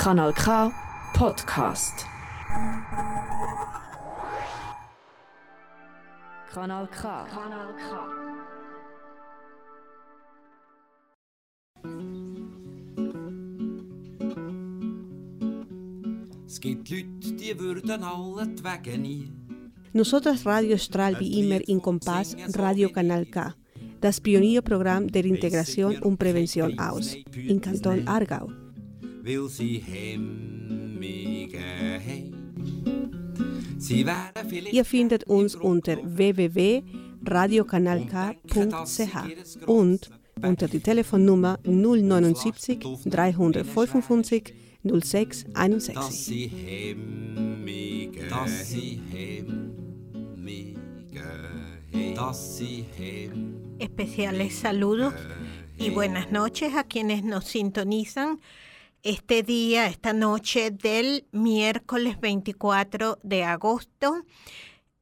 Kanal K Podcast. Kanal K. Kanal K. Es gibt Leute, die würden alle die Wege nie. Nosotras Radio strahlt wie immer in Kompass Radio Kanal K, das Pionierprogramm der Integration und Prävention aus, in Kanton Aargau. Weil sie hemmige haben. Sie vielleicht Ihr findet uns unter www.radiokanalk.ch und unter die Telefonnummer 079 355 06 dass 61. sie hemmige dass sie hemmige dass sie hemmige Especiales saludos y buenas noches a quienes nos sintonizan este día, esta noche del miércoles 24 de agosto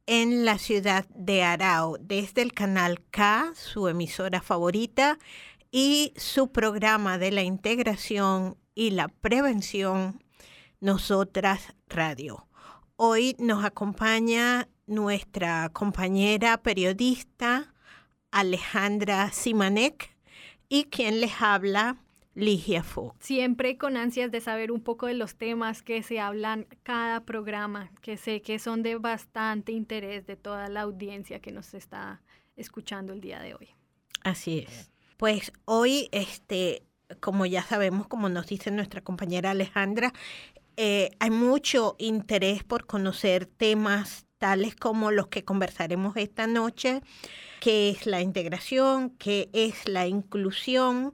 en la ciudad de Arao, desde el canal K, su emisora favorita, y su programa de la integración y la prevención, Nosotras Radio. Hoy nos acompaña nuestra compañera periodista Alejandra Simanek y quien les habla, Ligia Fogg. Siempre con ansias de saber un poco de los temas que se hablan cada programa, que sé que son de bastante interés de toda la audiencia que nos está escuchando el día de hoy. Así es. Pues hoy, este, como ya sabemos, como nos dice nuestra compañera Alejandra, eh, hay mucho interés por conocer temas tales como los que conversaremos esta noche, que es la integración, que es la inclusión,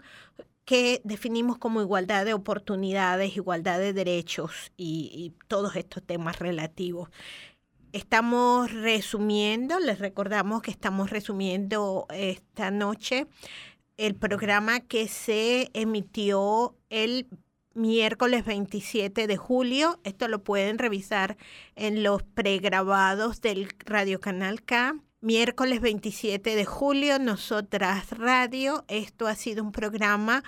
que definimos como igualdad de oportunidades, igualdad de derechos y, todos estos temas relativos. Estamos resumiendo, les recordamos que estamos resumiendo esta noche el programa que se emitió el miércoles 27 de julio. Esto lo pueden revisar en los pregrabados del Radio Canal K. Miércoles 27 de julio, Nosotras Radio. Esto ha sido un programa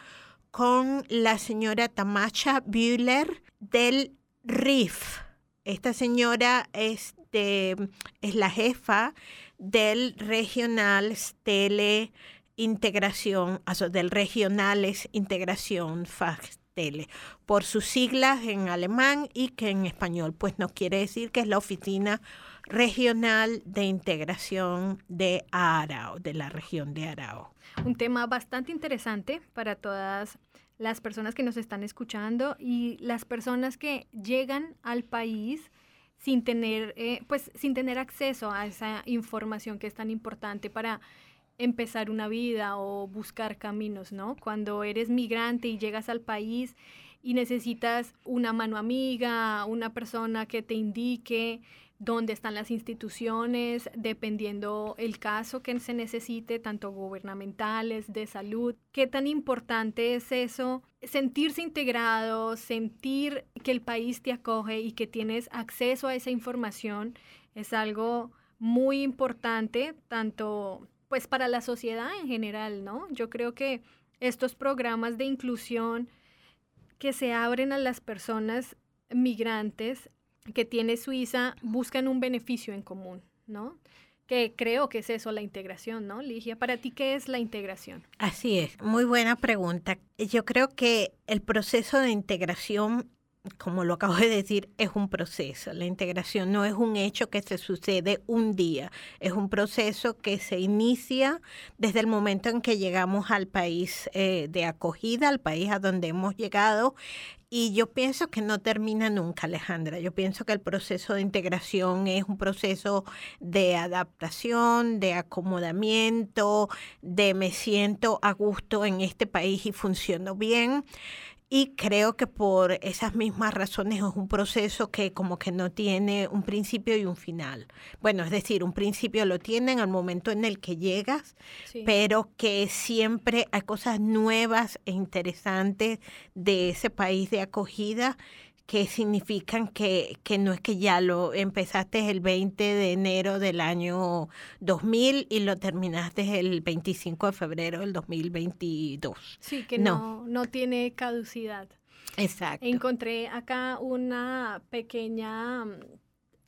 con la señora Tamacha Bühler del RIF. Esta señora es, es la jefa del Regional Stele Integración, del Regionales Integración Fachstelle, por sus siglas en alemán y que en español, pues nos quiere decir que es la Oficina Regional de Integración de Arao, de la región de Arao. Un tema bastante interesante para todas las personas que nos están escuchando y las personas que llegan al país sin tener, eh, pues, sin tener acceso a esa información que es tan importante para empezar una vida o buscar caminos, ¿no? Cuando eres migrante y llegas al país y necesitas una mano amiga, una persona que te indique dónde están las instituciones, dependiendo el caso que se necesite, tanto gubernamentales, de salud. ¿Qué tan importante es eso? Sentirse integrado, sentir que el país te acoge y que tienes acceso a esa información es algo muy importante, tanto pues para la sociedad en general, ¿no? Yo creo que estos programas de inclusión que se abren a las personas migrantes que tiene Suiza buscan un beneficio en común, ¿no? Que creo que es eso la integración, ¿no? Ligia, para ti, ¿qué es la integración? Así es, muy buena pregunta. Yo creo que el proceso de integración como lo acabo de decir, es un proceso. La integración no es un hecho que se sucede un día, es un proceso que se inicia desde el momento en que llegamos al país eh, de acogida, al país a donde hemos llegado. Y yo pienso que no termina nunca, Alejandra. Yo pienso que el proceso de integración es un proceso de adaptación, de acomodamiento, de me siento a gusto en este país y funciono bien. Y creo que por esas mismas razones es un proceso que como que no tiene un principio y un final. Bueno, es decir, un principio lo tiene en el momento en el que llegas, Sí. pero que siempre hay cosas nuevas e interesantes de ese país de acogida que significan que, que no es que ya lo empezaste el 20 de enero del año 2000 y lo terminaste el 25 de febrero del 2022. Sí, que No. no, no tiene caducidad. Exacto. Encontré acá una pequeña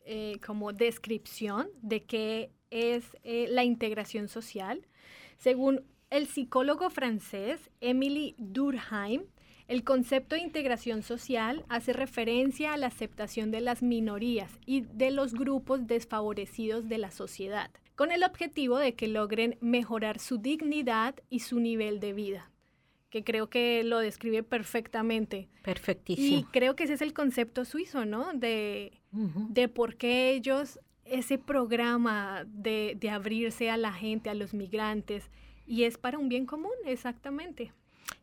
eh, como descripción de qué es eh, la integración social. Según el psicólogo francés Emily Durkheim, el concepto de integración social hace referencia a la aceptación de las minorías y de los grupos desfavorecidos de la sociedad, con el objetivo de que logren mejorar su dignidad y su nivel de vida que creo que lo describe perfectamente. Perfectísimo. Y creo que ese es el concepto suizo, ¿no? De, de por qué ellos, ese programa de, de abrirse a la gente, a los migrantes, y es para un bien común, exactamente.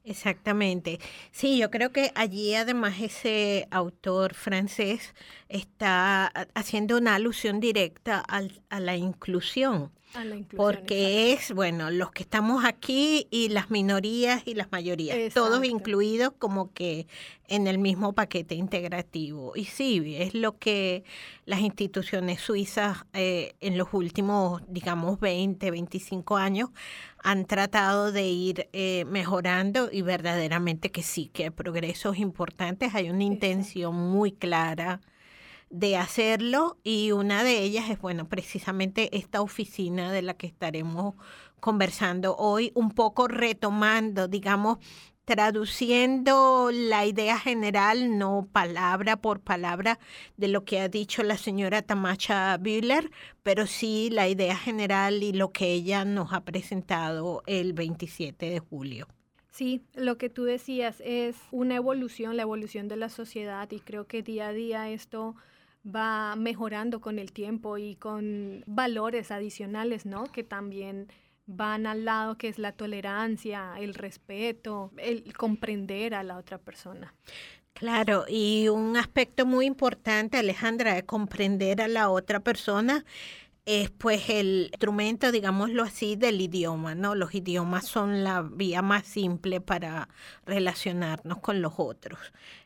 Exactamente. Sí, yo creo que allí además ese autor francés está haciendo una alusión directa al, a la inclusión porque es, bueno, los que estamos aquí y las minorías y las mayorías, todos incluidos como que en el mismo paquete integrativo. Y sí, es lo que las instituciones suizas eh, en los últimos, digamos, 20, 25 años han tratado de ir eh, mejorando y verdaderamente que sí, que hay progresos importantes, hay una intención muy clara de hacerlo y una de ellas es, bueno, precisamente esta oficina de la que estaremos conversando hoy, un poco retomando, digamos, traduciendo la idea general, no palabra por palabra, de lo que ha dicho la señora Tamacha Bühler, pero sí la idea general y lo que ella nos ha presentado el 27 de julio. Sí, lo que tú decías es una evolución, la evolución de la sociedad y creo que día a día esto va mejorando con el tiempo y con valores adicionales, ¿no? Que también van al lado que es la tolerancia, el respeto, el comprender a la otra persona. Claro, y un aspecto muy importante, Alejandra, de comprender a la otra persona es pues el instrumento, digámoslo así, del idioma, ¿no? Los idiomas son la vía más simple para relacionarnos con los otros.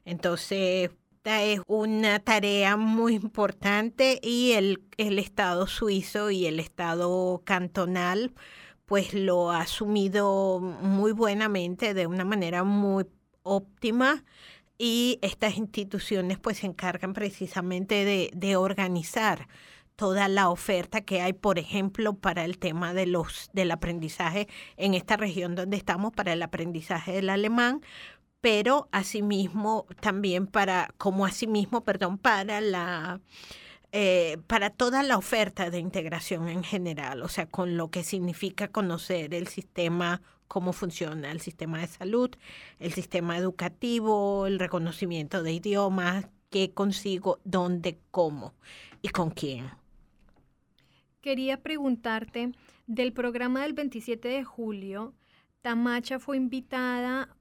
Entonces, esta es una tarea muy importante y el, el Estado suizo y el Estado cantonal pues lo ha asumido muy buenamente, de una manera muy óptima y estas instituciones pues se encargan precisamente de, de, organizar toda la oferta que hay, por ejemplo, para el tema de los, del aprendizaje en esta región donde estamos, para el aprendizaje del alemán, pero asimismo también para, como asimismo, perdón, para la eh, para toda la oferta de integración en general, o sea, con lo que significa conocer el sistema, cómo funciona el sistema de salud, el sistema educativo, el reconocimiento de idiomas, qué consigo, dónde, cómo y con quién. Quería preguntarte del programa del 27 de julio. Tamacha fue invitada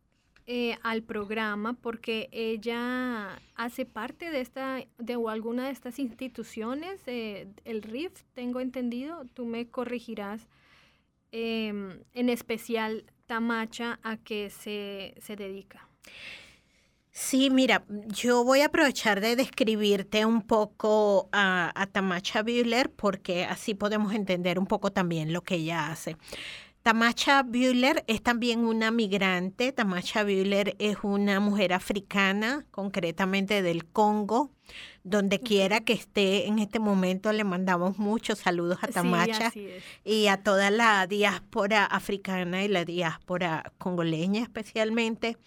eh, al programa porque ella hace parte de esta de alguna de estas instituciones eh, el RIF tengo entendido tú me corregirás em, en especial Tamacha a qué se, se dedica Sí, mira, yo voy a aprovechar de describirte un poco a, Tamacha Bühler porque así podemos entender un poco también lo que ella hace. Tamacha Bühler es también una migrante. Tamacha Bühler es una mujer africana, concretamente del Congo. Donde quiera que esté en este momento, le mandamos muchos saludos a Tamacha y a toda la diáspora africana y la diáspora congoleña especialmente.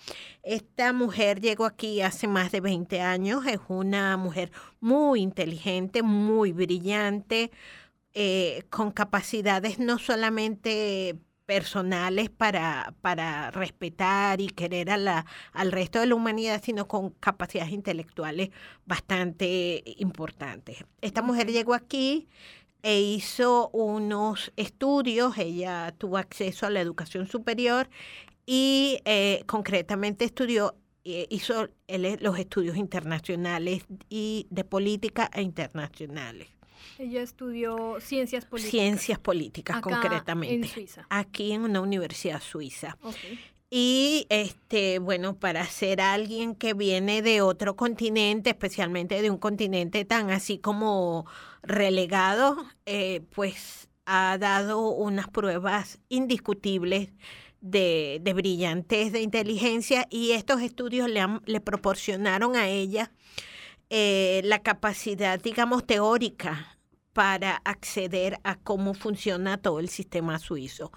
Esta mujer llegó aquí hace más de 20 años. Es una mujer muy inteligente, muy brillante eh, con capacidades no solamente personales para, para respetar y querer a la, al resto de la humanidad, sino con capacidades intelectuales bastante importantes. Esta mujer llegó aquí e hizo unos estudios, ella tuvo acceso a la educación superior y eh, concretamente estudió eh, hizo los estudios internacionales y de política e internacionales. Ella estudió ciencias políticas. Ciencias políticas, concretamente. En Suiza. Aquí en una universidad suiza. Y este, bueno, para ser alguien que viene de otro continente, especialmente de un continente tan así como relegado, eh, pues ha dado unas pruebas indiscutibles de, de brillantez, de inteligencia, y estos estudios le, han- le proporcionaron a ella eh, la capacidad, digamos, teórica para acceder a cómo funciona todo el sistema suizo.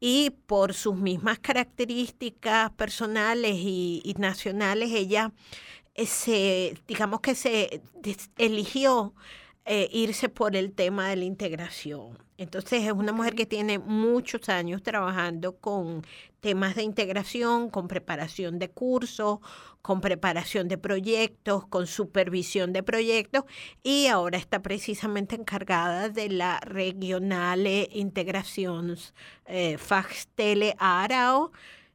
Y por sus mismas características personales y, nacionales, ella eh, se, digamos que se eligió eh, irse por el tema de la integración. Entonces es una mujer que tiene muchos años trabajando con temas de integración, con preparación de cursos, con preparación de proyectos, con supervisión de proyectos y ahora está precisamente encargada de la Regionale Integrations eh, Fachstelle Aarau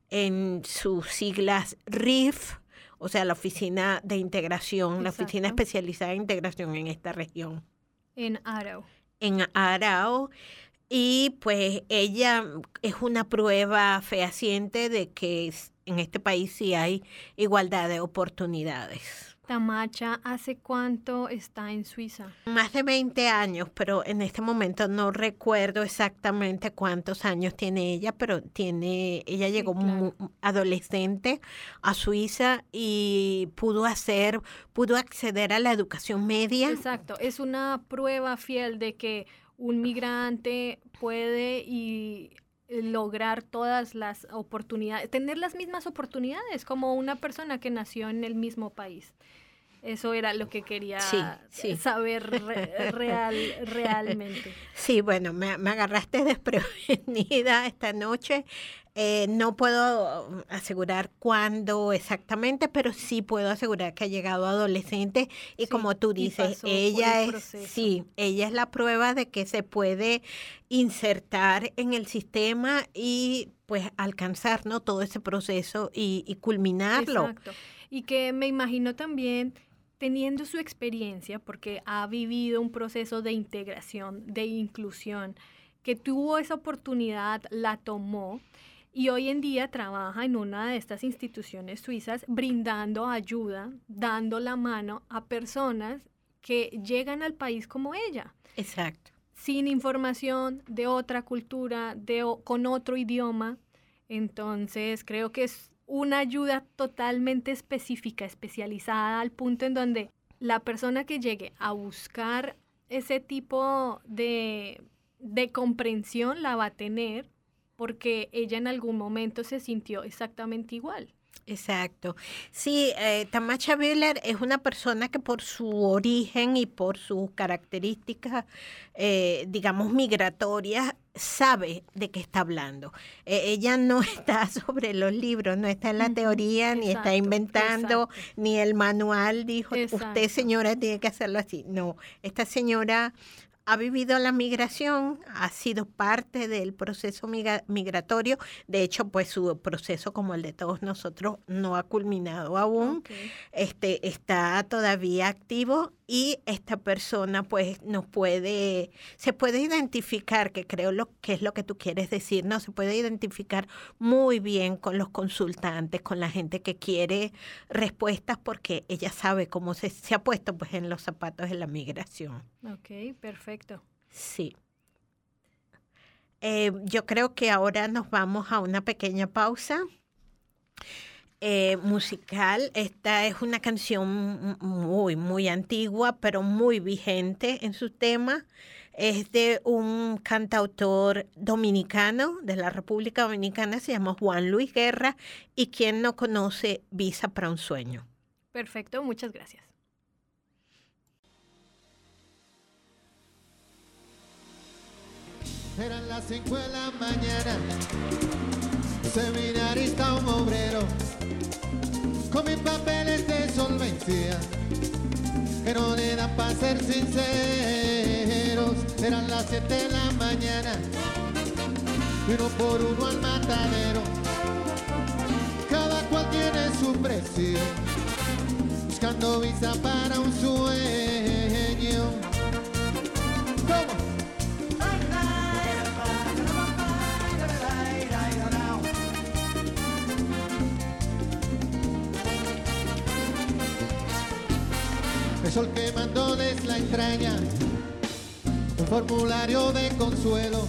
en sus siglas RIF, o sea, la Oficina de Integración, la Oficina. Especializada en Integración en esta región En Arau. En Arao y pues ella es una prueba fehaciente de que en este país sí hay igualdad de oportunidades. Tamacha, ¿hace cuánto está en Suiza? Más de 20 años, pero en este momento no recuerdo exactamente cuántos años tiene ella, pero tiene, ella llegó claro. adolescente a Suiza y pudo hacer, pudo acceder a la educación media. Exacto, es una prueba fiel de que un migrante puede y lograr todas las oportunidades, tener las mismas oportunidades como una persona que nació en el mismo país. Eso era lo que quería Sí, sí. saber re- real, realmente. Sí, bueno, me, me agarraste desprevenida esta noche. Eh, no puedo asegurar cuándo exactamente, pero sí puedo asegurar que ha llegado adolescente y Sí, como tú dices, ella el es, sí, ella es la prueba de que se puede insertar en el sistema y pues alcanzar ¿no? todo ese proceso y, y culminarlo. Exacto. Y que me imagino también teniendo su experiencia, porque ha vivido un proceso de integración, de inclusión, que tuvo esa oportunidad, la tomó y hoy en día trabaja en una de estas instituciones suizas brindando ayuda, dando la mano a personas que llegan al país como ella Exacto. sin información de otra cultura, de, o- con otro idioma. Entonces creo que es una ayuda totalmente específica, especializada al punto en donde la persona que llegue a buscar ese tipo de, de comprensión la va a tener porque ella en algún momento se sintió exactamente igual. Exacto. Sí, eh, Tamacha Bühler es una persona que por su origen y por sus características, eh, digamos, migratorias, sabe de qué está hablando. Eh, ella no está sobre los libros, no está en la teoría, ni está inventando, exacto. ni el manual dijo, Exacto. usted señora tiene que hacerlo así. No, esta señora ha vivido la migración, ha sido parte del proceso migra- migratorio. De hecho, pues su proceso, como el de todos nosotros, no ha culminado aún. Este está todavía activo y esta persona, pues, nos puede, se puede identificar, que creo lo que es lo que tú quieres decir, ¿no? Se puede identificar muy bien con los consultantes, con la gente que quiere respuestas, porque ella sabe cómo se, se ha puesto, pues, en los zapatos de la migración. Ok, perfecto. Sí. Eh, yo creo que ahora nos vamos a una pequeña pausa eh, musical. Esta es una canción muy, muy antigua, pero muy vigente en su tema. Es de un cantautor dominicano de la República Dominicana, se llama Juan Luis Guerra, y quien no conoce Visa para un sueño. Perfecto, muchas gracias. Eran las cinco de la mañana, seminarista un obrero, con mis papeles de solvencia, que no le dan para ser sinceros. Eran las siete de la mañana, uno por uno al matadero, cada cual tiene su precio, buscando visa para un sueño. Sol quemándoles la entraña, un formulario de consuelo,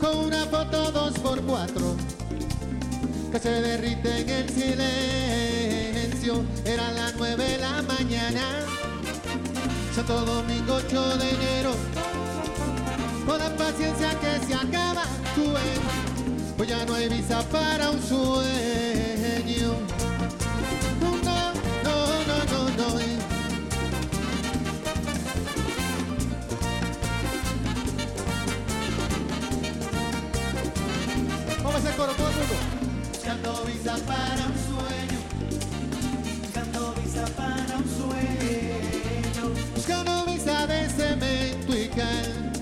con una foto dos por cuatro que se derrite en el silencio. Era las nueve de la mañana, Santo Domingo 8 de enero. Toda paciencia que se acaba, sueño, pues ya no hay visa para un sueño. Hacer coro todo el mundo. Buscando visa para un sueño. Buscando visa para un sueño. Buscando visa de cemento y cal.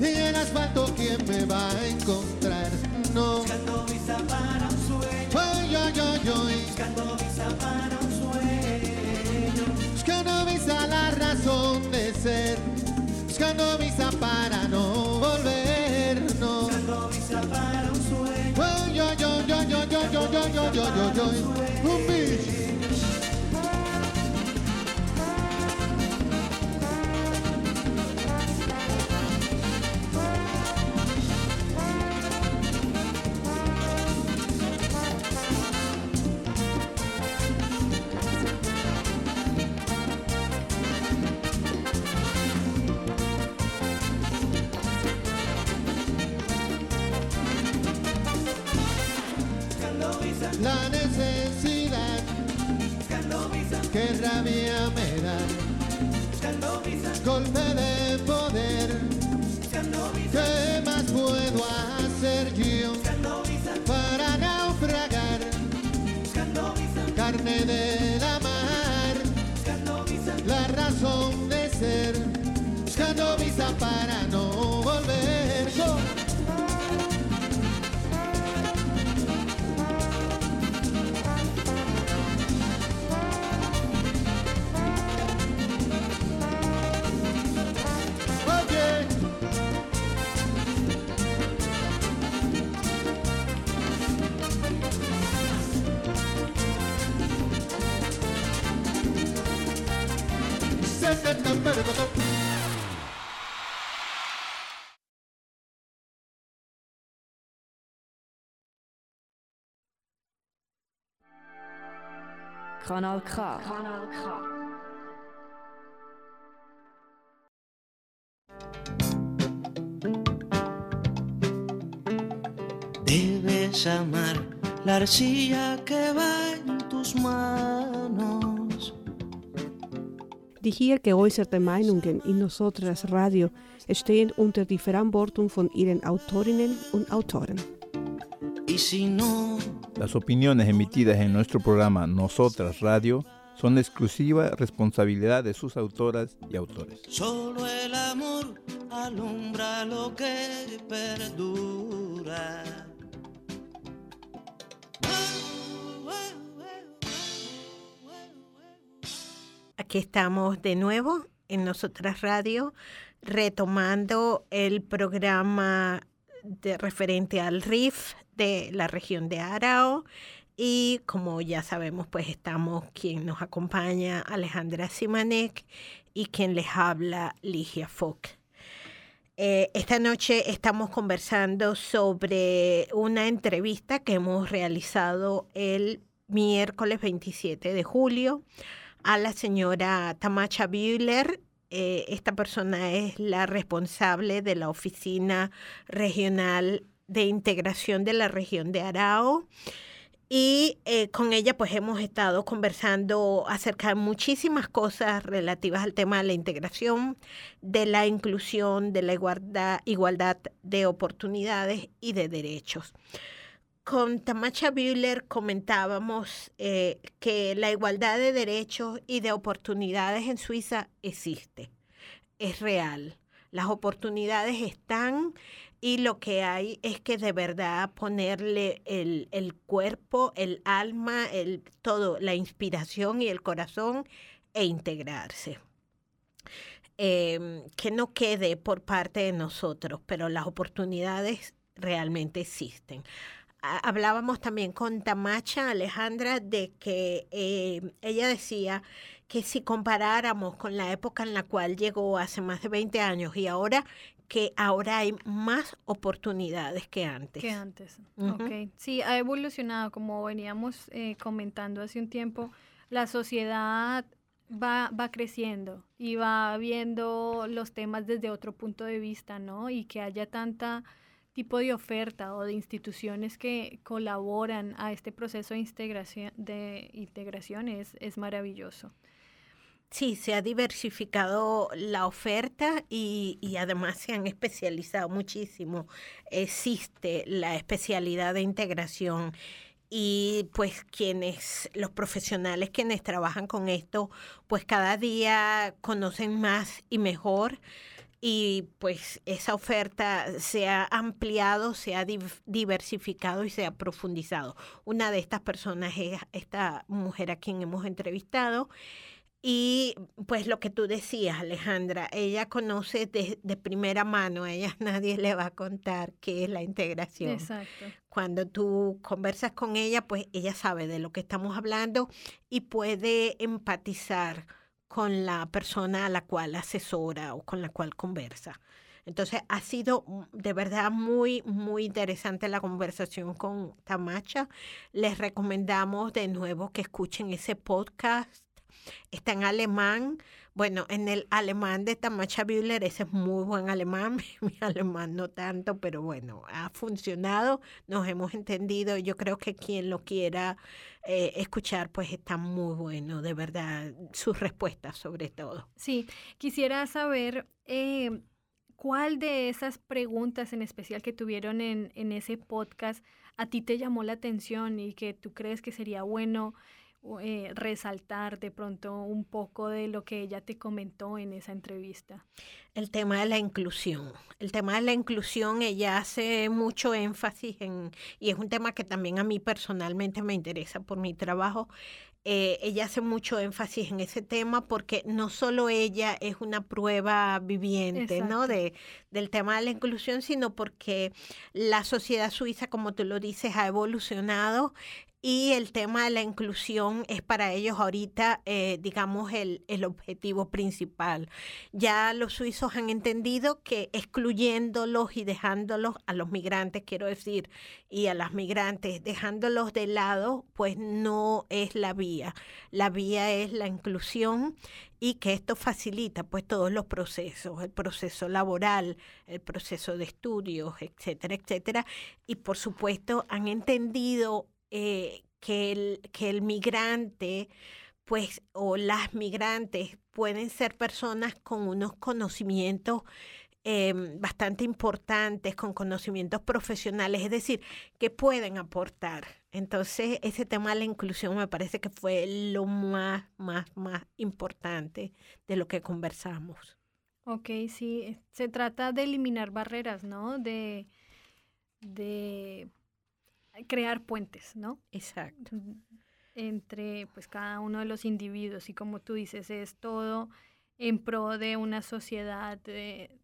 Y el asfalto, ¿quién me va a encontrar? No. Buscando visa para un sueño. Ay, ay, ay, ay. Buscando visa para un sueño. Buscando visa la razón de ser. Buscando visa Kanal K. Kanal K. Debes amar la arcilla que va en tus manos. Die hier geäußerte Meinungen in Nosotras Radio stehen unter die Verantwortung von ihren Autorinnen und Autoren. Las opiniones emitidas en nuestro programa Nosotras Radio son exclusiva responsabilidad de sus autoras y autores. solo el amor alumbra lo que perdura. Aquí estamos de nuevo en Nosotras Radio, retomando el programa referente al RIF de la región de Arao. Y como ya sabemos, pues estamos quien nos acompaña, Alejandra Simanek, y quien les habla, Ligia Fock. Eh, esta noche estamos conversando sobre una entrevista que hemos realizado el miércoles 27 de julio a la señora Tamacha Bühler. Eh, esta persona es la responsable de la Oficina Regional de Integración de la región de Arao. Y eh, con ella pues hemos estado conversando acerca de muchísimas cosas relativas al tema de la integración, de la inclusión, de la igualdad, igualdad de oportunidades y de derechos. Con Tamacha Bühler comentábamos eh, que la igualdad de derechos y de oportunidades en Suiza existe, es real. Las oportunidades están y lo que hay es que de verdad ponerle el, el cuerpo, el alma, el todo, la inspiración y el corazón e integrarse. Em, que no quede por parte de nosotros, pero las oportunidades realmente existen. Ha- Hablábamos también con Tamacha Alejandra de que eh, ella decía que si comparáramos con la época en la cual llegó hace más de 20 años y ahora que ahora hay más oportunidades que antes. Que antes. Ok. Sí, ha evolucionado, como veníamos eh, comentando hace un tiempo, la sociedad va, va creciendo y va viendo los temas desde otro punto de vista, ¿no? Y que haya tanta tipo de oferta o de instituciones que colaboran a este proceso de integración, de integración es, maravilloso. Sí, se ha diversificado la oferta y, y además se han especializado muchísimo. Existe la especialidad de integración y pues quienes, los profesionales quienes trabajan con esto, pues cada día conocen más y mejor y pues esa oferta se ha ampliado, se ha div- diversificado y se ha profundizado. Una de estas personas es esta mujer a quien hemos entrevistado. Y pues lo que tú decías, Alejandra, ella conoce de, de primera mano, a ella nadie le va a contar qué es la integración. Exacto. Cuando tú conversas con ella, pues ella sabe de lo que estamos hablando y puede empatizar con la persona a la cual asesora o con la cual conversa. Entonces ha sido de verdad muy, muy interesante la conversación con Tamacha. Les recomendamos de nuevo que escuchen ese podcast. Está en alemán. Bueno, en el alemán de Tamacha Bühler, ese es muy buen alemán. Mi alemán no tanto, pero bueno, ha funcionado. Nos hemos entendido. Yo creo que quien lo quiera eh, escuchar, pues está muy bueno, de verdad, sus respuestas sobre todo. Sí, quisiera saber eh, cuál de esas preguntas en especial que tuvieron en, en ese podcast a ti te llamó la atención y que tú crees que sería bueno eh, resaltar de pronto un poco de lo que ella te comentó en esa entrevista. El tema de la inclusión. El tema de la inclusión, ella hace mucho énfasis en, y es un tema que también a mí personalmente me interesa por mi trabajo. eh, ella hace mucho énfasis en ese tema porque no solo ella es una prueba viviente, ¿no? De, del tema de la inclusión, sino porque la sociedad suiza, como tú lo dices, ha evolucionado y el tema de la inclusión es para ellos ahorita, eh, digamos, el, el objetivo principal. Ya los suizos han entendido que excluyéndolos y dejándolos a los migrantes, quiero decir, y a las migrantes, dejándolos de lado, pues no es la vía. La vía es la inclusión y que esto facilita pues todos los procesos, el proceso laboral, el proceso de estudios, etcétera, etcétera. Y por supuesto han entendido eh, que, el, que el migrante, pues, o las migrantes pueden ser personas con unos conocimientos eh, bastante importantes, con conocimientos profesionales, es decir, que pueden aportar. Entonces, ese tema de la inclusión me parece que fue lo más, más, más importante de lo que conversamos. Ok, sí, se trata de eliminar barreras, ¿no? De, de crear puentes, ¿no? Exacto. Entre pues cada uno de los individuos y como tú dices es todo en pro de una sociedad eh,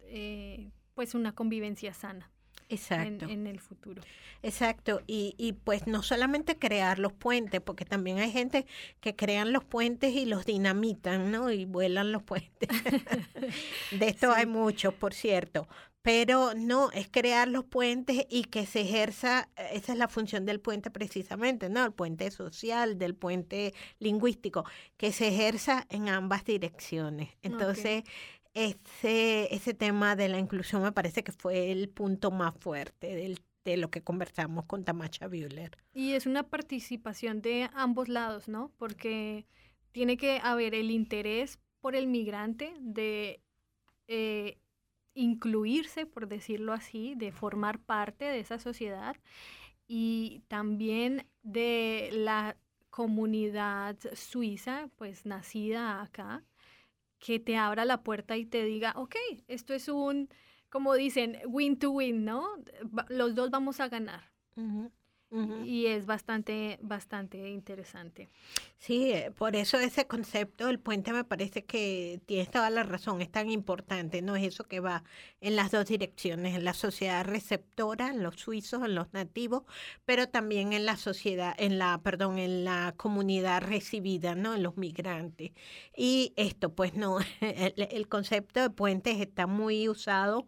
eh, pues una convivencia sana Exacto. en el futuro Exacto, y, y pues no solamente crear los puentes, porque también hay gente que crean los puentes y los dinamitan, ¿no? Y vuelan los puentes. De esto hay muchos, por cierto. Pero no, es crear los puentes y que se ejerza, eh, esa es la función del puente precisamente, ¿no? El puente social, del puente lingüístico, que se ejerza en ambas direcciones. Entonces, ese, ese tema de la inclusión me parece que fue el punto más fuerte del, de lo que conversamos con Tamacha Bühler. y es una participación de ambos lados no porque tiene que haber el interés por el migrante de eh, incluirse por decirlo así de formar parte de esa sociedad y también de la comunidad suiza, pues nacida acá, que te abra la puerta y te diga, ok, esto es un, como dicen, win to win, ¿no? Los dos vamos a ganar. Y es bastante, bastante interesante. Sí, eh, por eso ese concepto del puente me parece que tiene toda la razón, es tan importante, no es eso que va en las dos direcciones, en la sociedad receptora, en los suizos, en los nativos, pero también en la sociedad, en la, perdón, en la comunidad recibida, ¿no? En los migrantes. Y esto, pues no, el, el concepto de puentes está muy usado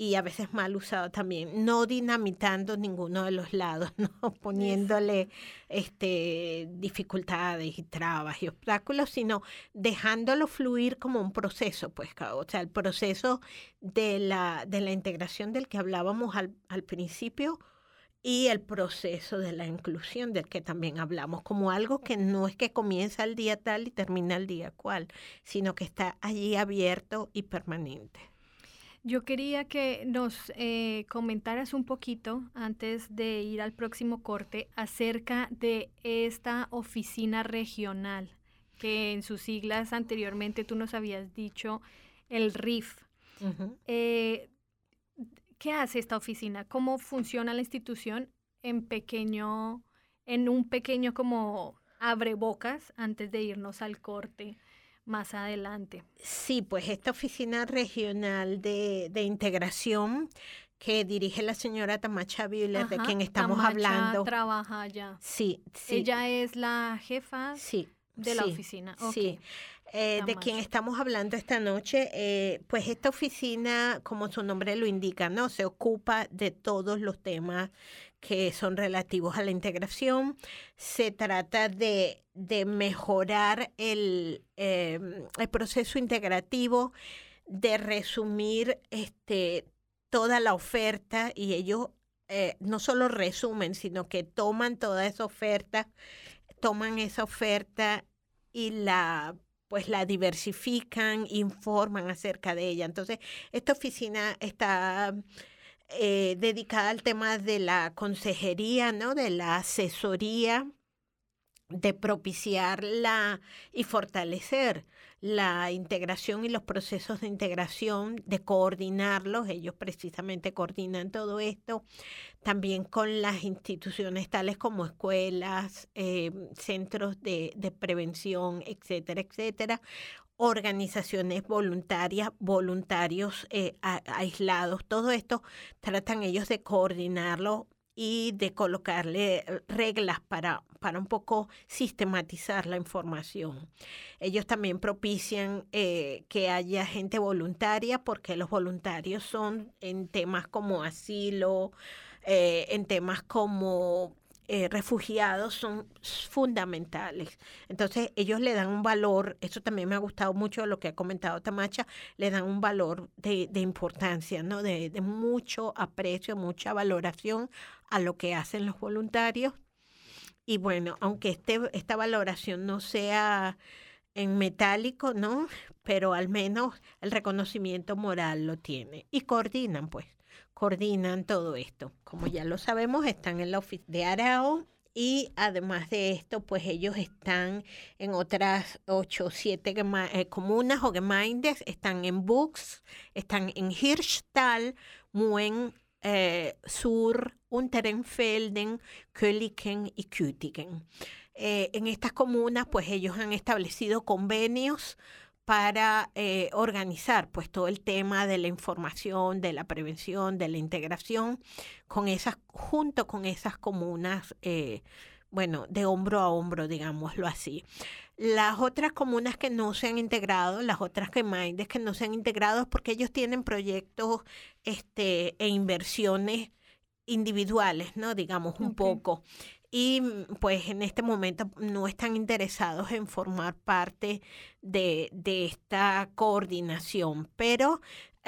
y a veces mal usado también, no dinamitando ninguno de los lados, no poniéndole este dificultades y trabas y obstáculos, sino dejándolo fluir como un proceso, pues, o sea, el proceso de la, de la integración del que hablábamos al, al principio y el proceso de la inclusión del que también hablamos, como algo que no es que comienza el día tal y termina el día cual, sino que está allí abierto y permanente. Yo quería que nos eh, comentaras un poquito antes de ir al próximo corte acerca de esta oficina regional, que en sus siglas anteriormente tú nos habías dicho el RIF. Eh, ¿Qué hace esta oficina? ¿Cómo funciona la institución en pequeño, en un pequeño como abre bocas antes de irnos al corte? Más adelante. Sí, pues esta oficina regional de, integración que dirige la señora Tamacha Bibler, de quien estamos hablando. trabaja allá. Sí, sí. Ella es la jefa sí, de la oficina. Sí. Eh, de quien estamos hablando esta noche, eh, pues esta oficina, como su nombre lo indica, ¿no? Se ocupa de todos los temas que son relativos a la integración. Se trata de, mejorar el, em, el, proceso integrativo, de resumir este, toda la oferta y ellos eh, no solo resumen, sino que toman toda esa oferta, toman esa oferta y la pues la diversifican, informan acerca de ella. Entonces, esta oficina está eh, dedicada al tema de la consejería, ¿no? De la asesoría, de propiciar la y fortalecer la integración y los procesos de integración, de coordinarlos, ellos precisamente coordinan todo esto, también con las instituciones tales como escuelas, eh, centros de, prevención, etcétera, etcétera, organizaciones voluntarias, voluntarios eh, aislados, todo esto tratan ellos de coordinarlo y de colocarle reglas para, para un poco sistematizar la información. Ellos también propician eh, que haya gente voluntaria porque los voluntarios son en temas como asilo, en temas como eh, refugiados son fundamentales. Entonces ellos le dan un valor, eso también me ha gustado mucho lo que ha comentado Tamacha, le dan un valor de, importancia, ¿no? De, mucho aprecio, mucha valoración a lo que hacen los voluntarios. Y bueno, aunque este, esta valoración no sea en metálico, ¿no? Pero al menos el reconocimiento moral lo tiene. Y coordinan, pues coordinan todo esto. Como ya lo sabemos, están en la oficina de Arao y además de esto, pues ellos están en otras ocho o siete eh, comunas o gemeindes, están en Bux, están en Hirschtal, Muen, eh, Sur, Unterenfelden, Köliken y Kütigen. Eh, en estas comunas, pues ellos han establecido convenios para eh, organizar pues todo el tema de la información, de la prevención, de la integración con esas, junto con esas comunas, bueno, de hombro a hombro, digámoslo así. Las otras comunas que no se han integrado, las otras que que no se han integrado es porque ellos tienen proyectos este, e inversiones individuales, ¿no? Digamos un poco. Y mm, pues en este momento no están interesados en formar parte de, esta coordinación, pero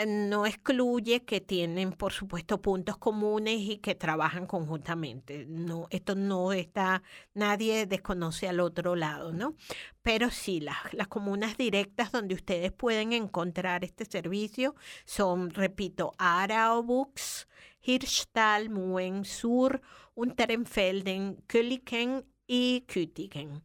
no excluye que tienen, por supuesto, puntos comunes y que trabajan conjuntamente. No, esto no está, nadie desconoce al otro lado, ¿no? Pero sí, las, las comunas directas donde ustedes pueden encontrar este servicio son, repito, Arao Books, Hirschtal, Muen Sur, Unterenfelden, Köliken y Kütigen.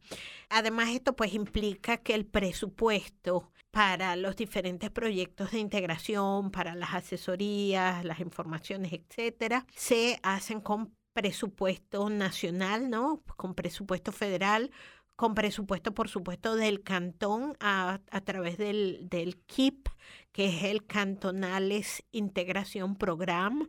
Además, esto pues implica que el presupuesto para los diferentes proyectos de integración, para las asesorías, las informaciones, etcétera, se hacen con presupuesto nacional, ¿no? Con presupuesto federal, con presupuesto, por supuesto, del cantón a, través del KIP, que es el Cantonales Integración Program,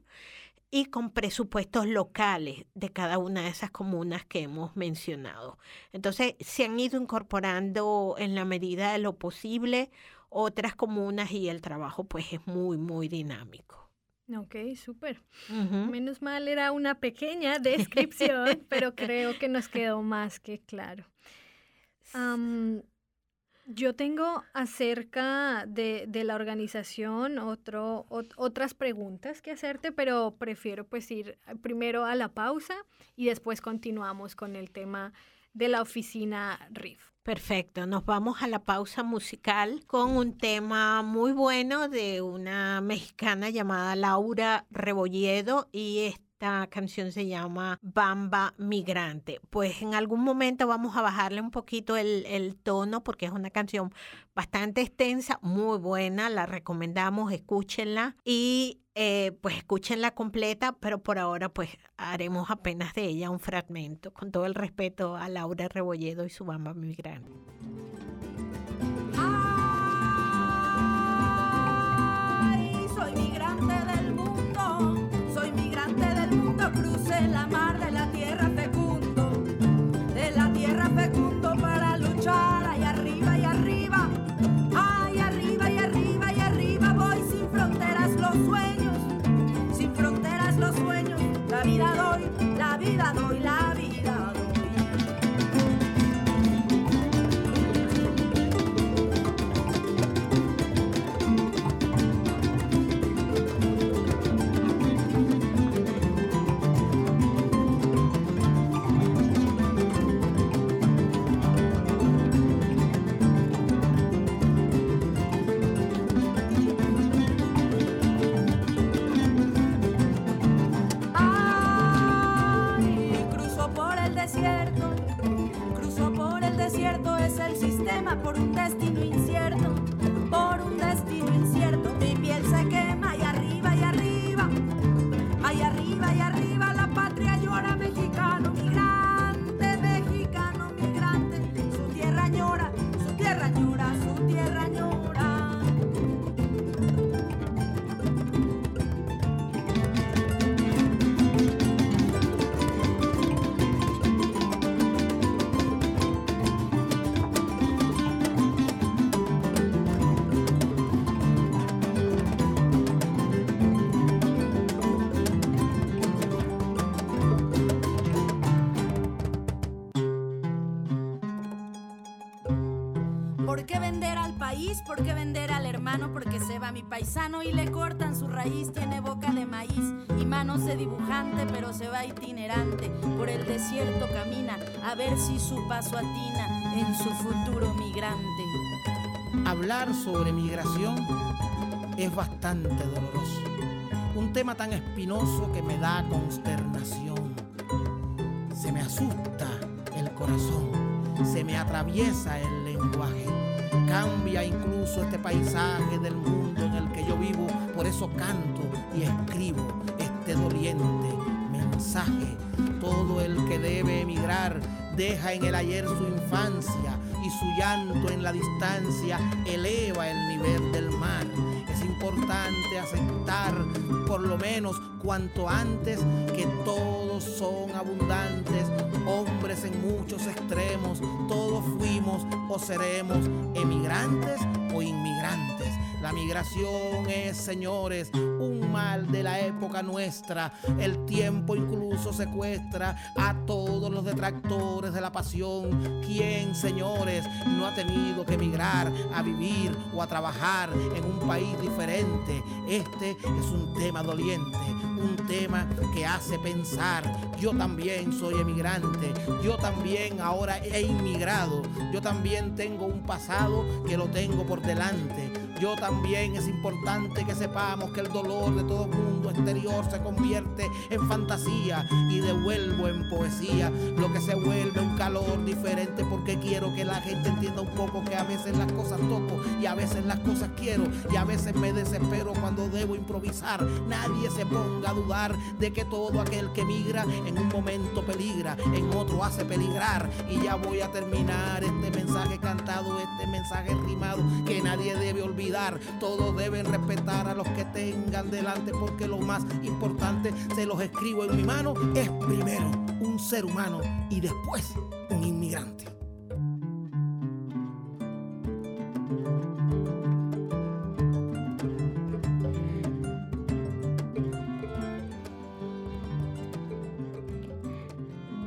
y con presupuestos locales de cada una de esas comunas que hemos mencionado. Entonces, se han ido incorporando en la medida de lo posible otras comunas y el trabajo pues es muy, muy dinámico. Ok, súper. Menos mal era una pequeña descripción, pero creo que nos quedó más que claro. Yo tengo acerca de, la organización otro, otras preguntas que hacerte, pero prefiero pues ir primero a la pausa y después continuamos con el tema de la oficina RIF. Perfecto, nos vamos a la pausa musical con un tema muy bueno de una mexicana llamada Laura Rebolledo y esta canción se llama Bamba Migrante. Pues en algún momento vamos a bajarle un poquito el, tono porque es una canción bastante extensa, muy buena, la recomendamos, escúchenla y eh, pues escúchenla completa, pero por ahora pues haremos apenas de ella un fragmento, con todo el respeto a Laura Rebolledo y su bamba migrante. Fecundo para luchar. Allá arriba y arriba, ay arriba y arriba y arriba voy sin fronteras los sueños. Los sueños, la vida doy, la vida doy, la vida ¿Por qué vender al hermano? Porque se va mi paisano y le cortan su raíz. Tiene boca de maíz y manos de dibujante, pero se va itinerante. Por el desierto camina a ver si su paso atina en su futuro migrante. Hablar sobre migración es bastante doloroso. Un tema tan espinoso que me da consternación. Se me asusta el corazón, se me atraviesa el lenguaje. Cambia incluso este paisaje del mundo en el que yo vivo, por eso canto y escribo este doliente mensaje. Todo el que debe emigrar deja en el ayer su infancia y su llanto en la distancia eleva el nivel del mar. Es importante aceptar por lo menos cuanto antes que todos son abundantes, hombres en muchos extremos, todos fuimos o seremos emigrantes. La migración es, señores, un mal de la época nuestra. El tiempo incluso secuestra a todos los detractores de la pasión. ¿Quién, señores, no ha tenido que emigrar a vivir o a trabajar en un país diferente? Este es un tema doliente, un tema que hace pensar. Yo también soy emigrante, yo también ahora he inmigrado, yo también tengo un pasado que lo tengo por delante. Yo también es importante que sepamos que el dolor de todo mundo exterior se convierte en fantasía y devuelvo en poesía lo que se vuelve un calor diferente porque quiero que la gente entienda un poco que a veces las cosas toco y a veces las cosas quiero y a veces me desespero cuando debo improvisar. Nadie se ponga a dudar de que todo aquel que migra en un momento peligra, en otro hace peligrar. Y ya voy a terminar este mensaje cantado, este mensaje rimado que nadie debe olvidar. Todos deben respetar a los que tengan delante porque lo más importante se los escribo en mi mano es primero un ser humano y después un inmigrante.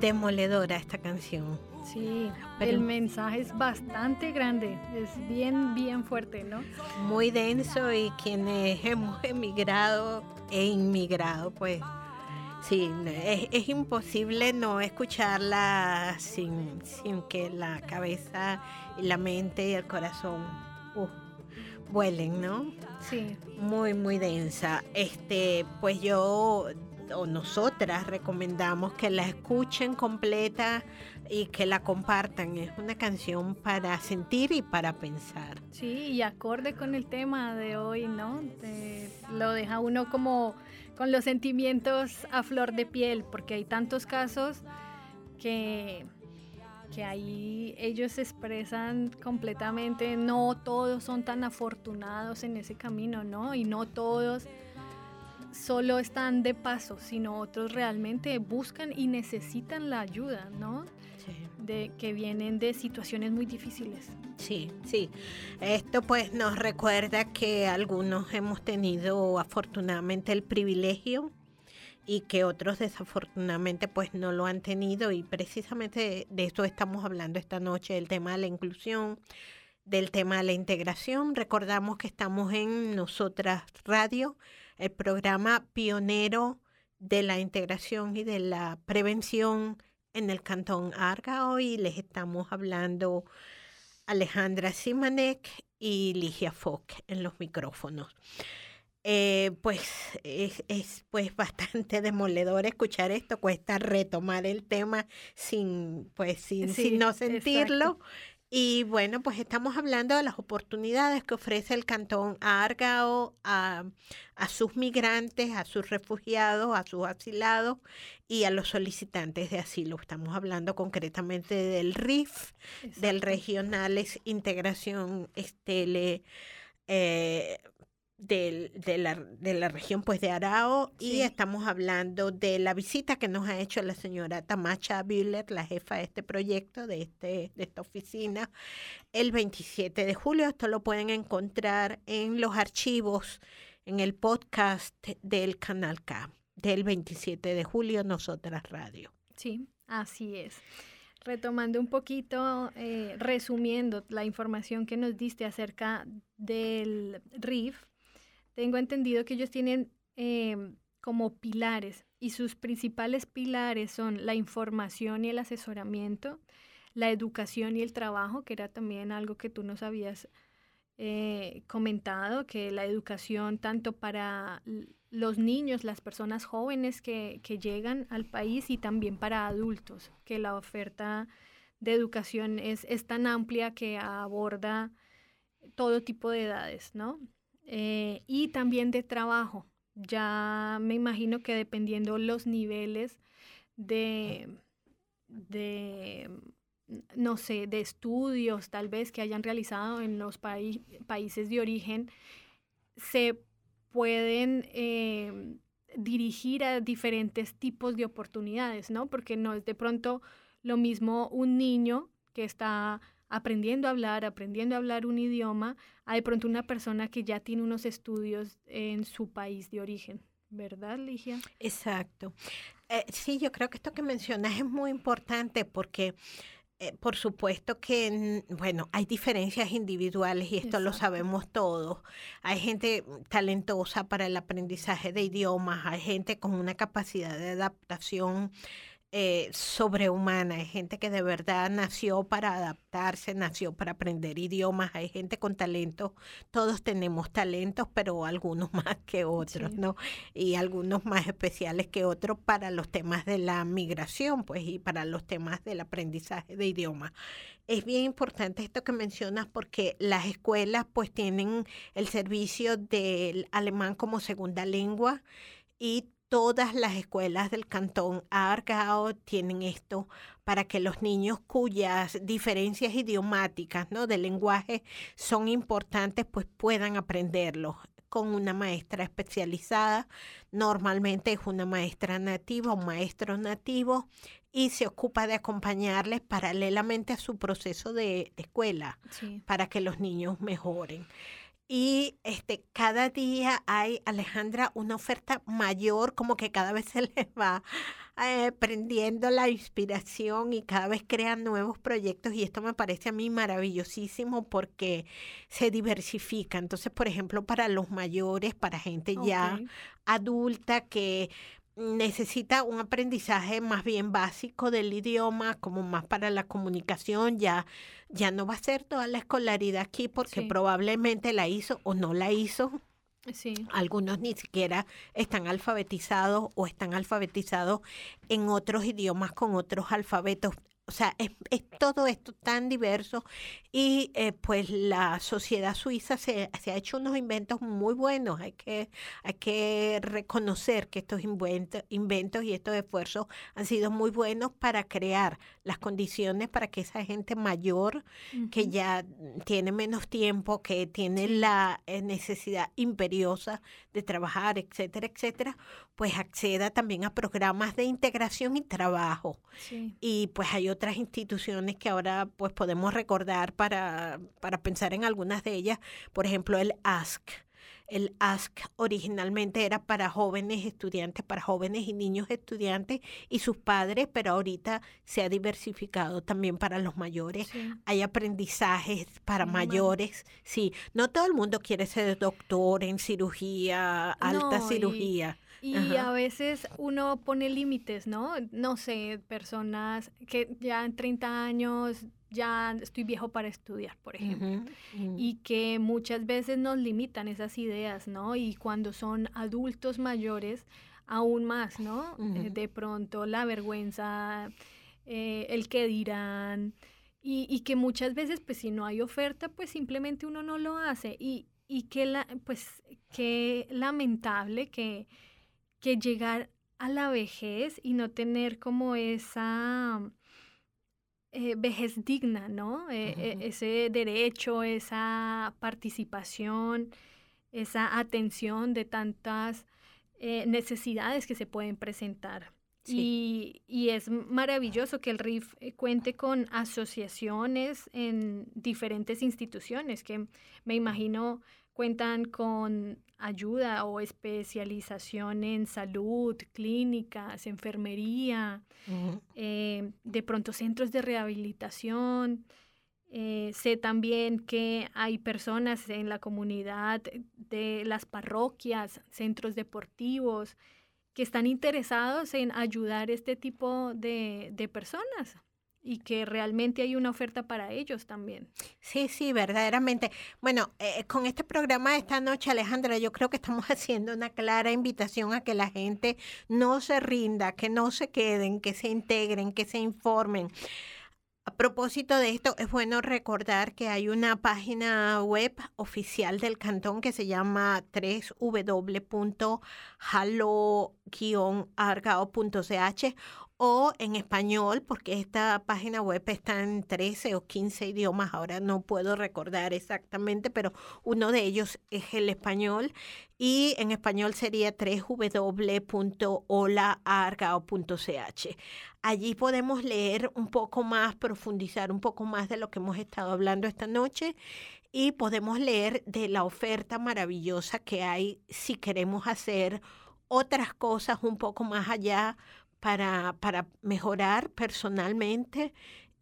Demoledora esta canción. Sí, Pero- el mensaje es bastante grande, es bien, bien fuerte, ¿no? Muy denso y quienes hemos emigrado e inmigrado, pues sí, es, es imposible no escucharla sin, sin que la cabeza y la mente y el corazón uh, vuelen, ¿no? Sí. Muy, muy densa. Este, pues yo o nosotras recomendamos que la escuchen completa y que la compartan. Es una canción para sentir y para pensar. Sí, y acorde con el tema de hoy, ¿no? Lo deja uno como con los sentimientos a flor de piel, porque hay tantos casos que, que ahí ellos se expresan completamente, no todos son tan afortunados en ese camino, ¿no? Y no todos solo están de paso, sino otros realmente buscan y necesitan la ayuda, ¿no? De, que vienen de situaciones muy difíciles. Sí, sí. Esto pues nos recuerda que algunos hemos tenido afortunadamente el privilegio y que otros desafortunadamente pues no lo han tenido y precisamente de eso estamos hablando esta noche, el tema de la inclusión, del tema de la integración. Recordamos que estamos en Nosotras Radio, el programa pionero de la integración y de la prevención en el Cantón Argao y les estamos hablando Alejandra Simanek y Ligia Fock en los micrófonos. Eh, pues es, es, pues bastante demoledor escuchar esto, cuesta retomar el tema sin pues sin, Sí, sin no sentirlo. exacto. Y bueno, pues estamos hablando de las oportunidades que ofrece el Cantón Argao a, a sus migrantes, a sus refugiados, a sus asilados y a los solicitantes de asilo. Estamos hablando concretamente del RIF, del. Regionales Integración Estele. eh, del- de, la, de la región pues de Arao y estamos hablando de la visita que nos ha hecho la señora Tamacha Bühler, la jefa de este proyecto, de, este, de esta oficina, el 27 de julio. Esto lo pueden encontrar en los archivos, en el podcast del Canal K, del 27 de julio, Nosotras Radio. Sí, así es. Retomando un poquito, eh, resumiendo la información que nos diste acerca del RIF, tengo entendido que ellos tienen eh, como pilares y sus principales pilares son la información y el asesoramiento, la educación y el trabajo, que era también algo que tú nos habías eh, comentado, que la educación tanto para los niños, las personas jóvenes que, que llegan al país y también para adultos, que la oferta de educación es, es tan amplia que aborda todo tipo de edades, ¿no? Eh, y también de trabajo. Ya me imagino que dependiendo los niveles de, de no sé, de estudios tal vez que hayan realizado en los paí- países de origen, se pueden eh, dirigir a diferentes tipos de oportunidades, ¿no? Porque no es de pronto lo mismo un niño que está aprendiendo a hablar, aprendiendo a hablar un idioma, a de pronto una persona que ya tiene unos estudios en su país de origen, ¿verdad, Ligia? Exacto. Eh, sí, yo creo que esto que mencionas es muy importante porque, eh, por supuesto que, bueno, hay diferencias individuales y esto lo sabemos todos. Hay gente talentosa para el aprendizaje de idiomas, hay gente con una capacidad de adaptación eh, sobrehumana, hay gente que de verdad nació para adaptarse, nació para aprender idiomas, hay gente con talentos, todos tenemos talentos, pero algunos más que otros, Sí. ¿no? y algunos más especiales que otros para los temas de la migración, pues, y para los temas del aprendizaje de idiomas. Es bien importante esto que mencionas porque las escuelas pues tienen el servicio del alemán como segunda lengua y todas las escuelas del cantón Argao tienen esto para que los niños cuyas diferencias idiomáticas, ¿no? de lenguaje son importantes, pues puedan aprenderlo con una maestra especializada. Normalmente es una maestra nativa, un maestro nativo, y se ocupa de acompañarles paralelamente a su proceso de, de escuela Sí. para que los niños mejoren. Y este, cada día hay, Alejandra, una oferta mayor, como que cada vez se les va eh, prendiendo la inspiración y cada vez crean nuevos proyectos. Y esto me parece a mí maravillosísimo porque se diversifica. Entonces, por ejemplo, para los mayores, para gente ya adulta que necesita un aprendizaje más bien básico del idioma, como más para la comunicación, ya, ya no va a ser toda la escolaridad aquí porque Sí. probablemente la hizo o no la hizo. Sí. Algunos ni siquiera están alfabetizados o están alfabetizados en otros idiomas con otros alfabetos. O sea, es, es todo esto tan diverso y eh, pues la sociedad suiza se, se ha hecho unos inventos muy buenos. Hay que, hay que reconocer que estos inventos, inventos y estos esfuerzos han sido muy buenos para crear las condiciones para que esa gente mayor que ya tiene menos tiempo, que tiene la eh, necesidad imperiosa de trabajar, etcétera, etcétera, pues acceda también a programas de integración y trabajo. Sí. Y pues hay otras instituciones que ahora pues podemos recordar para, para pensar en algunas de ellas, por ejemplo el ASC. El ASC originalmente era para jóvenes estudiantes, para jóvenes y niños estudiantes y sus padres, pero ahorita se ha diversificado también para los mayores. Sí. Hay aprendizajes para mayores. Sí, no todo el mundo quiere ser doctor en cirugía, alta No, cirugía. Y Ajá. a veces uno pone límites, ¿no? No sé, personas que ya en 30 años ya estoy viejo para estudiar, por ejemplo. Y que muchas veces nos limitan esas ideas, ¿no? Y cuando son adultos mayores, aún más, ¿no? Eh, de pronto la vergüenza, eh, el que dirán, y, y que muchas veces, pues si no hay oferta, pues simplemente uno no lo hace. Y, y que, la, pues, qué lamentable que, que llegar a la vejez y no tener como esa eh, vejez digna, ¿no? Eh, eh, ese derecho, esa participación, esa atención de tantas eh, necesidades que se pueden presentar. Y, y es maravilloso que el RIF cuente con asociaciones en diferentes instituciones que me imagino cuentan con ayuda o especialización en salud, clínicas, enfermería, eh, de pronto centros de rehabilitación. Eh, sé también que hay personas en la comunidad de las parroquias, centros deportivos, que están interesados en ayudar este tipo de, de personas y que realmente hay una oferta para ellos también. Sí, sí, verdaderamente. Bueno, eh, con este programa de esta noche, Alejandra, yo creo que estamos haciendo una clara invitación a que la gente no se rinda, que no se queden, que se integren, que se informen. A propósito de esto, es bueno recordar que hay una página web oficial del cantón que se llama www.halo-argao.ch o en español, porque esta página web está en 13 o 15 idiomas, ahora no puedo recordar exactamente, pero uno de ellos es el español y en español sería www.holaargao.ch. Allí podemos leer un poco más, profundizar un poco más de lo que hemos estado hablando esta noche y podemos leer de la oferta maravillosa que hay si queremos hacer otras cosas un poco más allá para, para mejorar personalmente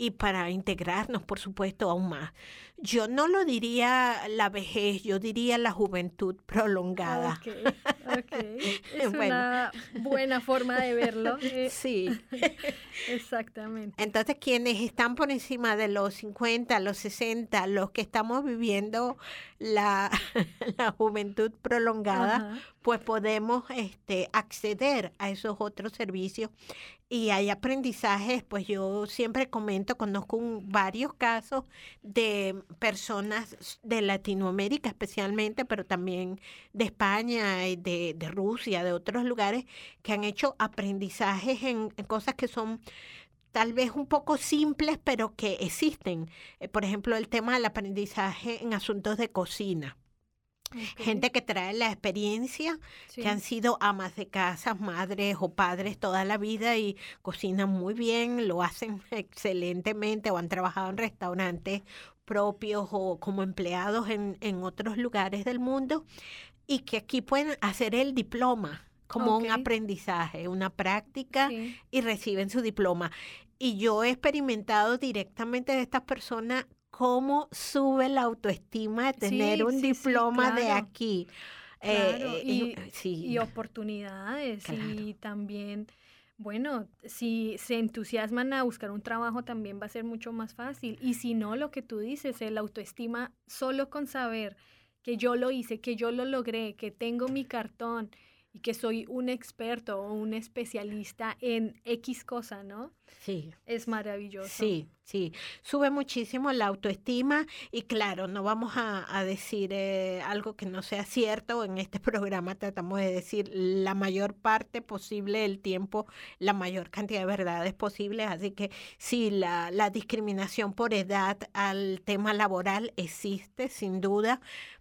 y para integrarnos, por supuesto, aún más. Yo no lo diría la vejez, yo diría la juventud prolongada. Ok, ok. Es Bueno. una buena forma de verlo. eh, Sí. Exactamente. Entonces, quienes están por encima de los 50, los 60, los que estamos viviendo la, la juventud prolongada, Ajá. Pues podemos este, acceder a esos otros servicios y hay aprendizajes, pues yo siempre comento, conozco varios casos de personas de Latinoamérica especialmente, pero también de España y de Rusia, de otros lugares, que han hecho aprendizajes en, en cosas que son tal vez un poco simples, pero que existen. Eh, por ejemplo, el tema del aprendizaje en asuntos de cocina. Gente que trae la experiencia, Sí. que han sido amas de casa, madres o padres toda la vida y cocinan muy bien, lo hacen excelentemente o han trabajado en restaurantes propios o como empleados en, en otros lugares del mundo y que aquí pueden hacer el diploma como un aprendizaje, una práctica Sí. y reciben su diploma. Y yo he experimentado directamente de estas personas cómo sube la autoestima de tener Sí, un sí, diploma de aquí. Claro, Eh, y, eh, sí. y oportunidades Claro. y también, bueno, si se entusiasman a buscar un trabajo también va a ser mucho más fácil. Y si no, lo que tú dices, el autoestima, solo con saber que yo lo hice, que yo lo logré, que tengo mi cartón y que soy un experto o un especialista en X cosa, ¿no? Sí. Es maravilloso. Sí, sí, sube muchísimo la autoestima y claro, no vamos a, a decir eh, algo que no sea cierto. En este programa tratamos de decir la mayor parte posible del tiempo, la mayor cantidad de verdades posibles. Así que sí, la, la discriminación por edad al tema laboral existe, sin duda,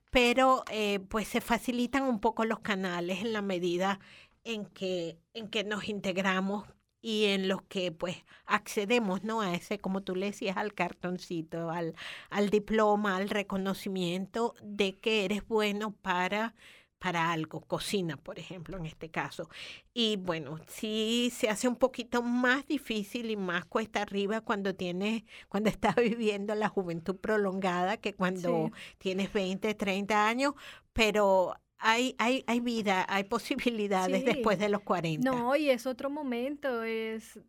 pero eh, pues se facilitan un poco los canales en la medida en que, en que nos integramos y en los que pues accedemos, ¿no? A ese, como tú le decías, al cartoncito, al, al diploma, al reconocimiento de que eres bueno para, para algo, cocina, por ejemplo, en este caso. Y bueno, sí se hace un poquito más difícil y más cuesta arriba cuando tienes, cuando estás viviendo la juventud prolongada que cuando tienes 20, 30 años, pero hay, hay, hay vida, hay posibilidades Sí. después de los 40. No, y es otro momento, es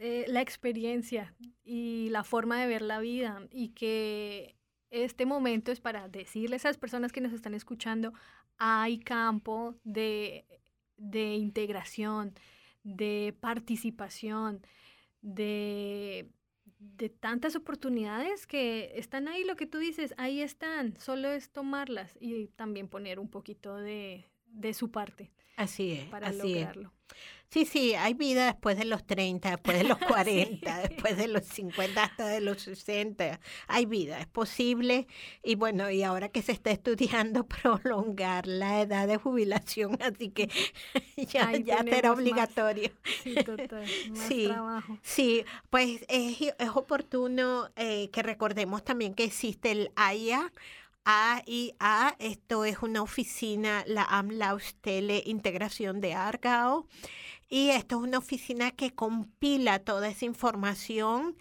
eh, la experiencia y la forma de ver la vida y que este momento es para decirle a esas personas que nos están escuchando, hay campo de, de integración, de participación, de, de tantas oportunidades que están ahí, lo que tú dices, ahí están, solo es tomarlas y también poner un poquito de, de su parte Así es, para así lograrlo. es. Sí, sí, hay vida después de los 30, después de los 40, después de los 50, hasta de los 60. Hay vida, es posible. Y bueno, y ahora que se está estudiando prolongar la edad de jubilación, así que ya, ya será más. obligatorio. Sí, total, más Sí, trabajo. sí, pues es, es oportuno eh, que recordemos también que existe el AIA. AIA, esto es una oficina, la AMLAUS Tele Integración de Argao, y esto es una oficina que compila toda esa información.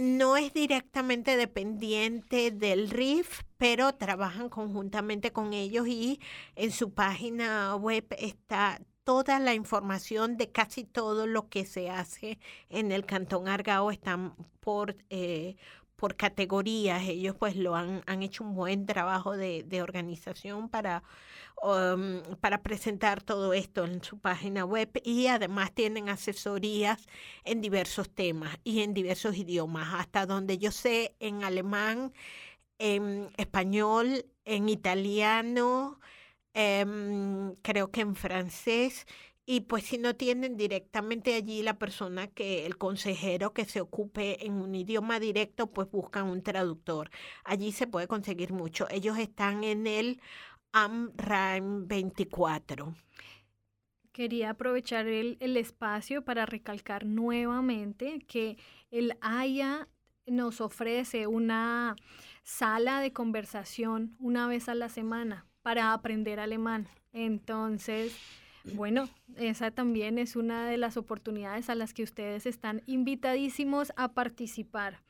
No es directamente dependiente del RIF, pero trabajan conjuntamente con ellos y en su página web está toda la información de casi todo lo que se hace en el Cantón Argao. Están por... eh, por categorías, ellos pues lo han, han hecho un buen trabajo de, de organización para, um, para presentar todo esto en su página web y además tienen asesorías en diversos temas y en diversos idiomas, hasta donde yo sé en alemán, en español, en italiano, em, creo que en francés. Y pues si no tienen directamente allí la persona que, el consejero que se ocupe en un idioma directo, pues buscan un traductor. Allí se puede conseguir mucho. Ellos están en el AMRAIM 24. Quería aprovechar el, el espacio para recalcar nuevamente que el AYA nos ofrece una sala de conversación una vez a la semana para aprender alemán. Entonces, bueno, esa también es una de las oportunidades a las que ustedes están invitadísimos a participar.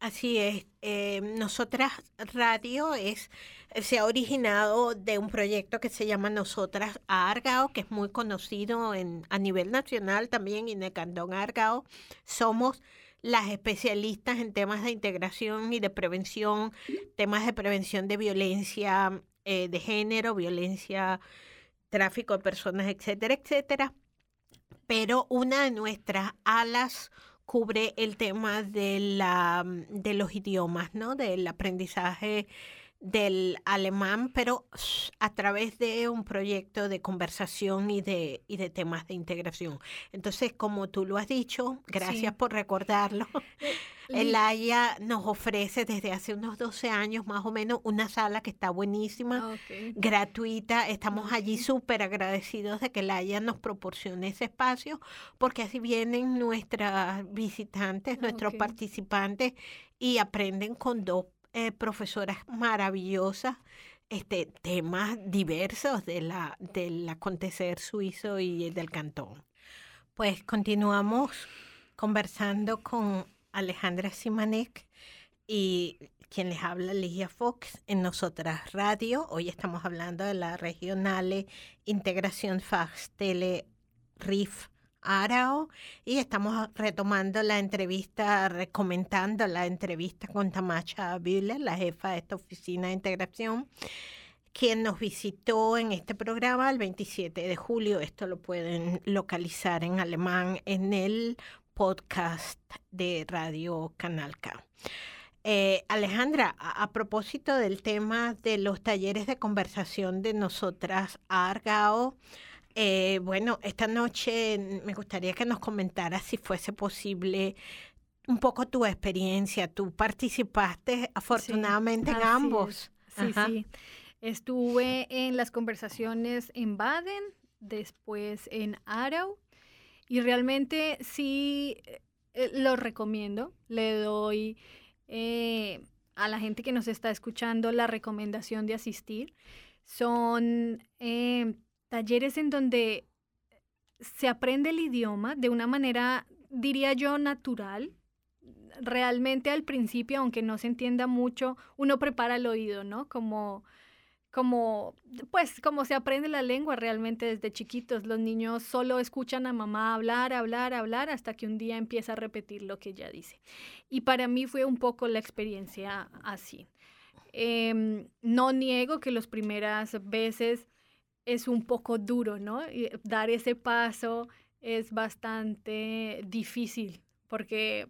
Así es. Eh, Nosotras Radio es, se ha originado de un proyecto que se llama Nosotras Argao, que es muy conocido en, a nivel nacional también y en el Cantón Argao. Somos las especialistas en temas de integración y de prevención, temas de prevención de violencia eh, de género, violencia, tráfico de personas, etcétera, etcétera. Pero una de nuestras alas cubre el tema de, la, de los idiomas, ¿no? Del aprendizaje del alemán, pero a través de un proyecto de conversación y de, y de temas de integración. Entonces, como tú lo has dicho, gracias Sí. por recordarlo. Li- El Haya nos ofrece desde hace unos 12 años más o menos una sala que está buenísima, Ok. gratuita. Estamos allí Ok. súper agradecidos de que el Haya nos proporcione ese espacio, porque así vienen nuestras visitantes, nuestros Ok. participantes y aprenden con dos eh, profesoras maravillosas. Este, temas diversos de la, del acontecer suizo y del cantón. Pues continuamos conversando con Alejandra Simanek y quien les habla Ligia Fox en Nosotras Radio. Hoy estamos hablando de la regionale Integración Fachstelle RIF Arao y estamos retomando la entrevista, recomendando la entrevista con Tamacha Bühler, la jefa de esta oficina de integración, quien nos visitó en este programa el 27 de julio. Esto lo pueden localizar en alemán en el podcast de Radio Canal K. Eh, Alejandra, a, a propósito del tema de los talleres de conversación de nosotras Argao, eh, bueno, esta noche me gustaría que nos comentaras si fuese posible un poco tu experiencia. Tú participaste afortunadamente en ambos. es. Sí, sí. Estuve en las conversaciones en Baden, después en Arau, y realmente sí eh, lo recomiendo. Le doy eh, a la gente que nos está escuchando la recomendación de asistir. Son eh, talleres en donde se aprende el idioma de una manera, diría yo, natural. Realmente al principio, aunque no se entienda mucho, uno prepara el oído, ¿no? Como, como, pues, como se aprende la lengua realmente desde chiquitos. Los niños solo escuchan a mamá hablar, hablar, hablar, hasta que un día empieza a repetir lo que ella dice. Y para mí fue un poco la experiencia así. Em, no niego que las primeras veces es un poco duro, ¿no? Y dar ese paso es bastante difícil porque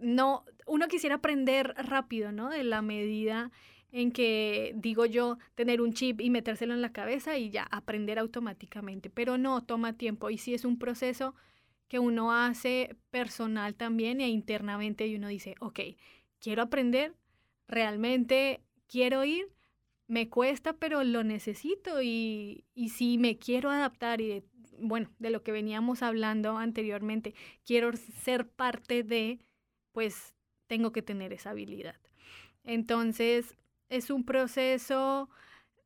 no, uno quisiera aprender rápido, ¿no? De la medida en que, digo yo, tener un chip y metérselo en la cabeza y ya aprender automáticamente, pero no, toma tiempo y sí es un proceso que uno hace personal también e internamente y uno dice, ok, quiero aprender, realmente quiero ir, me cuesta, pero lo necesito y, y si me quiero adaptar y bueno, de lo que veníamos hablando anteriormente, quiero ser parte de, pues tengo que tener esa habilidad. Entonces, es un proceso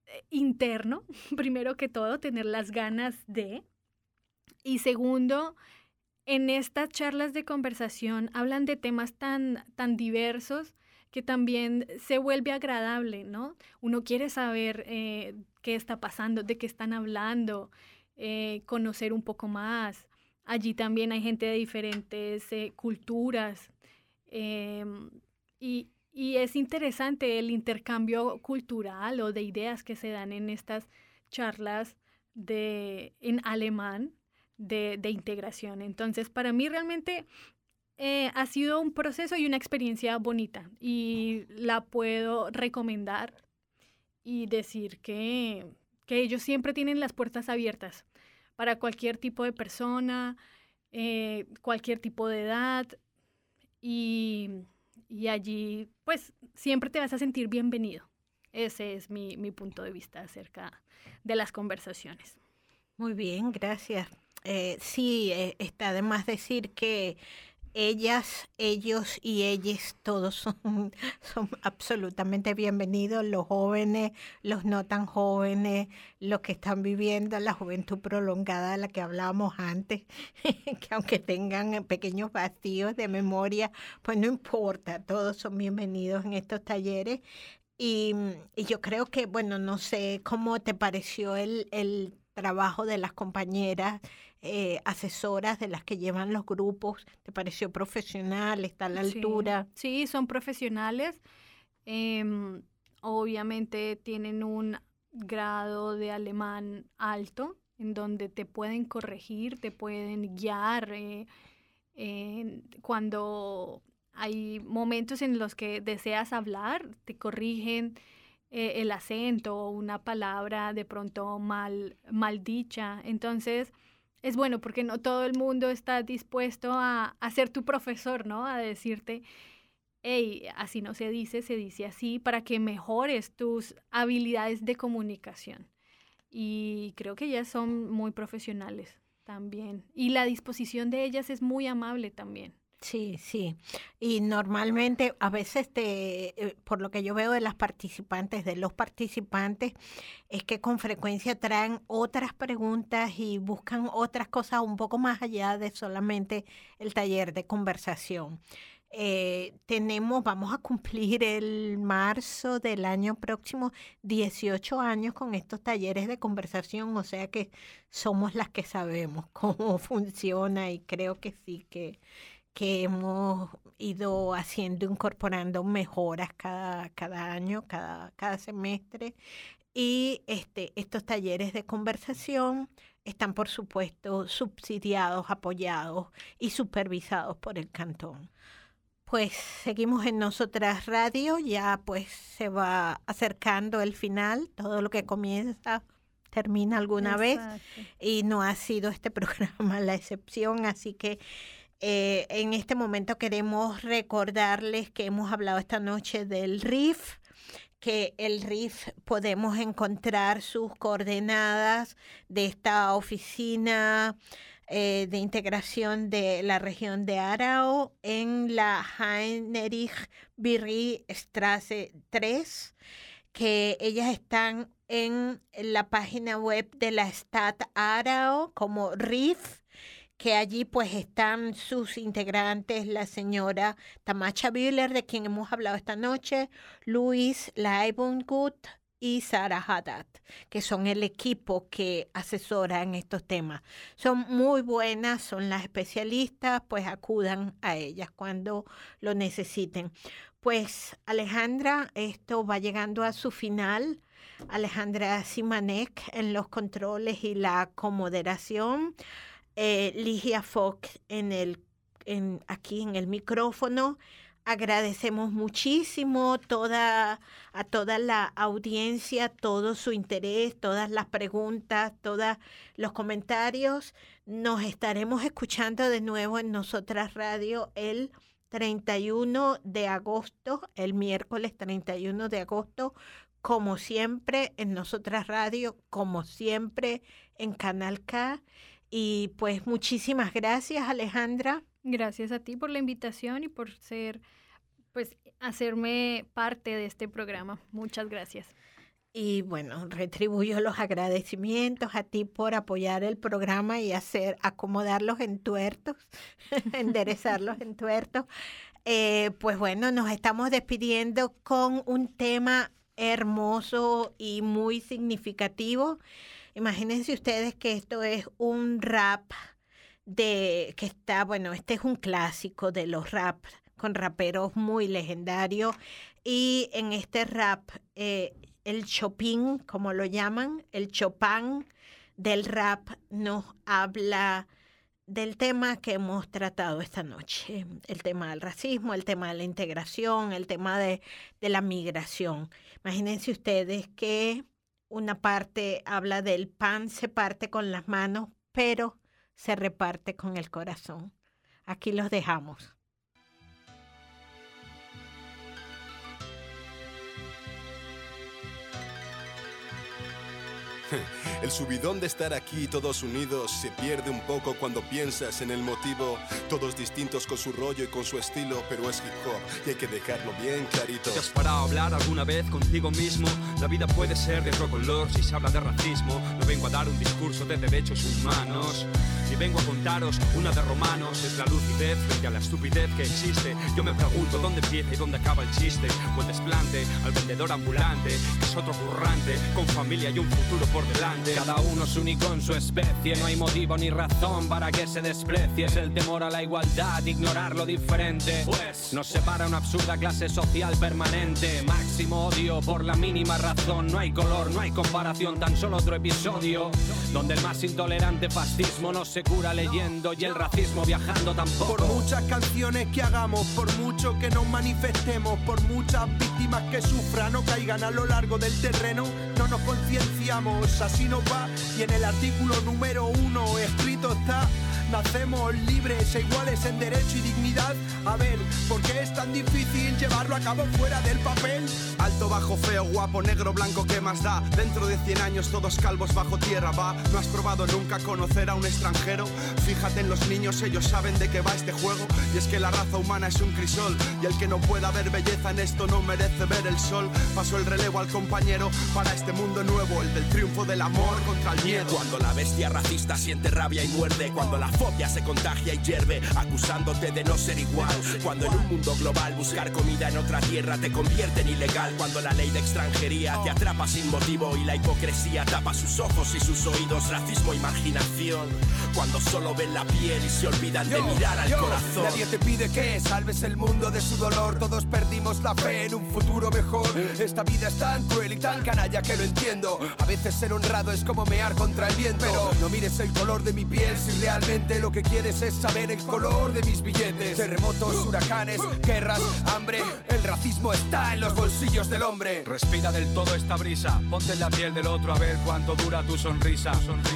eh, interno, primero que todo, tener las ganas de. Y segundo, en estas charlas de conversación hablan de temas tan, tan diversos que también se vuelve agradable, ¿no? Uno quiere saber eh, qué está pasando, de qué están hablando, eh, conocer un poco más. Allí también hay gente de diferentes eh, culturas em, y, y es interesante el intercambio cultural o de ideas que se dan en estas charlas de, en alemán de, de integración. Entonces, para mí realmente eh, ha sido un proceso y una experiencia bonita y la puedo recomendar y decir que, que ellos siempre tienen las puertas abiertas para cualquier tipo de persona, eh, cualquier tipo de edad y, y allí pues siempre te vas a sentir bienvenido. Ese es mi, mi punto de vista acerca de las conversaciones. Muy bien, gracias. Eh, sí, está de más decir que ellas, ellos y ellas todos son, son absolutamente bienvenidos, los jóvenes, los no tan jóvenes, los que están viviendo la juventud prolongada de la que hablábamos antes, que aunque tengan pequeños vacíos de memoria, pues no importa, todos son bienvenidos en estos talleres. Y, y yo creo que, bueno, no sé cómo te pareció el, el trabajo de las compañeras eh, asesoras de las que llevan los grupos? ¿Te pareció profesional? ¿Está a la Sí, altura? Sí, son profesionales. em, obviamente tienen un grado de alemán alto, en donde te pueden corregir, te pueden guiar eh, cuando hay momentos en los que deseas hablar, te corrigen, eh, el acento o una palabra de pronto mal, mal dicha. Entonces, es bueno porque no todo el mundo está dispuesto a, ser tu profesor, ¿no? A decirte, hey, así no se dice, se dice así, para que mejores tus habilidades de comunicación. Y creo que ellas son muy profesionales también. Y la disposición de ellas es muy amable también. Sí, sí. Y normalmente, a veces, te, eh, por lo que yo veo de las participantes, de los participantes, es que con frecuencia traen otras preguntas y buscan otras cosas un poco más allá de solamente el taller de conversación. Eh, tenemos, vamos a cumplir el marzo del año próximo 18 años con estos talleres de conversación, o sea que somos las que sabemos cómo funciona y creo que sí que que hemos ido haciendo, incorporando mejoras cada, cada año, cada, cada semestre. Y este, estos talleres de conversación están, por supuesto, subsidiados, apoyados y supervisados por el cantón. Pues seguimos en Nosotras Radio, ya pues se va acercando el final, todo lo que comienza termina alguna vez y no ha sido este programa la excepción, así que eh, en este momento queremos recordarles que hemos hablado esta noche del RIF, que el RIF podemos encontrar sus coordenadas de esta oficina eh, de integración de la región de Arao en la Heinrich Birri Straße 3, que ellas están en la página web de la Stadt Arao como RIF que allí pues están sus integrantes, la señora Tamacha Bühler, de quien hemos hablado esta noche, Luis Leibungut y Sara Haddad, que son el equipo que asesora en estos temas. Son muy buenas, son las especialistas, pues acudan a ellas cuando lo necesiten. Pues Alejandra, esto va llegando a su final. Alejandra Simanek en los controles y la comoderación eh, Ligia Fox en el, en, aquí en el micrófono. Agradecemos muchísimo toda, a toda la audiencia, todo su interés, todas las preguntas, todos los comentarios. Nos estaremos escuchando de nuevo en Nosotras Radio el 31 de agosto, el miércoles 31 de agosto, como siempre en Nosotras Radio, como siempre en Canal K. Y pues muchísimas gracias, Alejandra. Gracias a ti por la invitación y por ser, pues, hacerme parte de este programa. Muchas gracias. Y bueno, retribuyo los agradecimientos a ti por apoyar el programa y hacer, acomodarlos en tuertos, enderezarlos en tuertos. Eh, pues bueno, nos estamos despidiendo con un tema hermoso y muy significativo. Imagínense ustedes que esto es un rap de que está, bueno, este es un clásico de los rap con raperos muy legendarios y en este rap eh, el Chopin, como lo llaman, el Chopin del rap nos habla del tema que hemos tratado esta noche, el tema del racismo, el tema de la integración, el tema de, de la migración. Imagínense ustedes que una parte habla del pan se parte con las manos, pero se reparte con el corazón. Aquí los dejamos. El subidón de estar aquí todos unidos se pierde un poco cuando piensas en el motivo. Todos distintos con su rollo y con su estilo, pero es hip hop y hay que dejarlo bien clarito. ¿Te has parado a hablar alguna vez contigo mismo? La vida puede ser de otro color si se habla de racismo. No vengo a dar un discurso de derechos humanos. Y vengo a contaros una de romanos. Es la lucidez frente a la estupidez que existe. Yo me pregunto dónde empieza y dónde acaba el chiste. O el desplante al vendedor ambulante, que es otro currante, con familia y un futuro por delante. Cada uno es único en su especie, no hay motivo ni razón para que se desprecie. Es el temor a la igualdad, ignorar lo diferente. Pues nos separa una absurda clase social permanente. Máximo odio por la mínima razón. No hay color, no hay comparación, tan solo otro episodio donde el más intolerante fascismo nos se cura leyendo y el racismo viajando tampoco. Por muchas canciones que hagamos, por mucho que nos manifestemos, por muchas víctimas que sufran o caigan a lo largo del terreno, no nos concienciamos, así nos va. Y en el artículo número uno escrito está Nacemos libres e iguales en derecho y dignidad. A ver, ¿por qué es tan difícil llevarlo a cabo fuera del papel? Alto, bajo, feo, guapo, negro, blanco, ¿qué más da? Dentro de 100 años todos calvos bajo tierra, va. ¿No has probado nunca conocer a un extranjero? Fíjate en los niños, ellos saben de qué va este juego. Y es que la raza humana es un crisol. Y el que no pueda ver belleza en esto no merece ver el sol. Paso el relevo al compañero para este mundo nuevo, el del triunfo del amor contra el miedo. Cuando la bestia racista siente rabia y muerde, cuando la fobia se contagia y hierve, acusándote de no ser igual. Cuando en un mundo global buscar comida en otra tierra te convierte en ilegal. Cuando la ley de extranjería te atrapa sin motivo y la hipocresía tapa sus ojos y sus oídos, racismo e imaginación. Cuando solo ven la piel y se olvidan de mirar al corazón. Nadie te pide que salves el mundo de su dolor. Todos perdimos la fe en un futuro mejor. Esta vida es tan cruel y tan canalla que lo entiendo. A veces ser honrado es como mear contra el viento. Pero no mires el color de mi piel si realmente lo que quieres es saber el color de mis billetes. Terremotos, huracanes, guerras, hambre. El racismo está en los bolsillos del hombre. Respira del todo esta brisa, ponte en la piel del otro a ver cuánto dura tu sonrisa.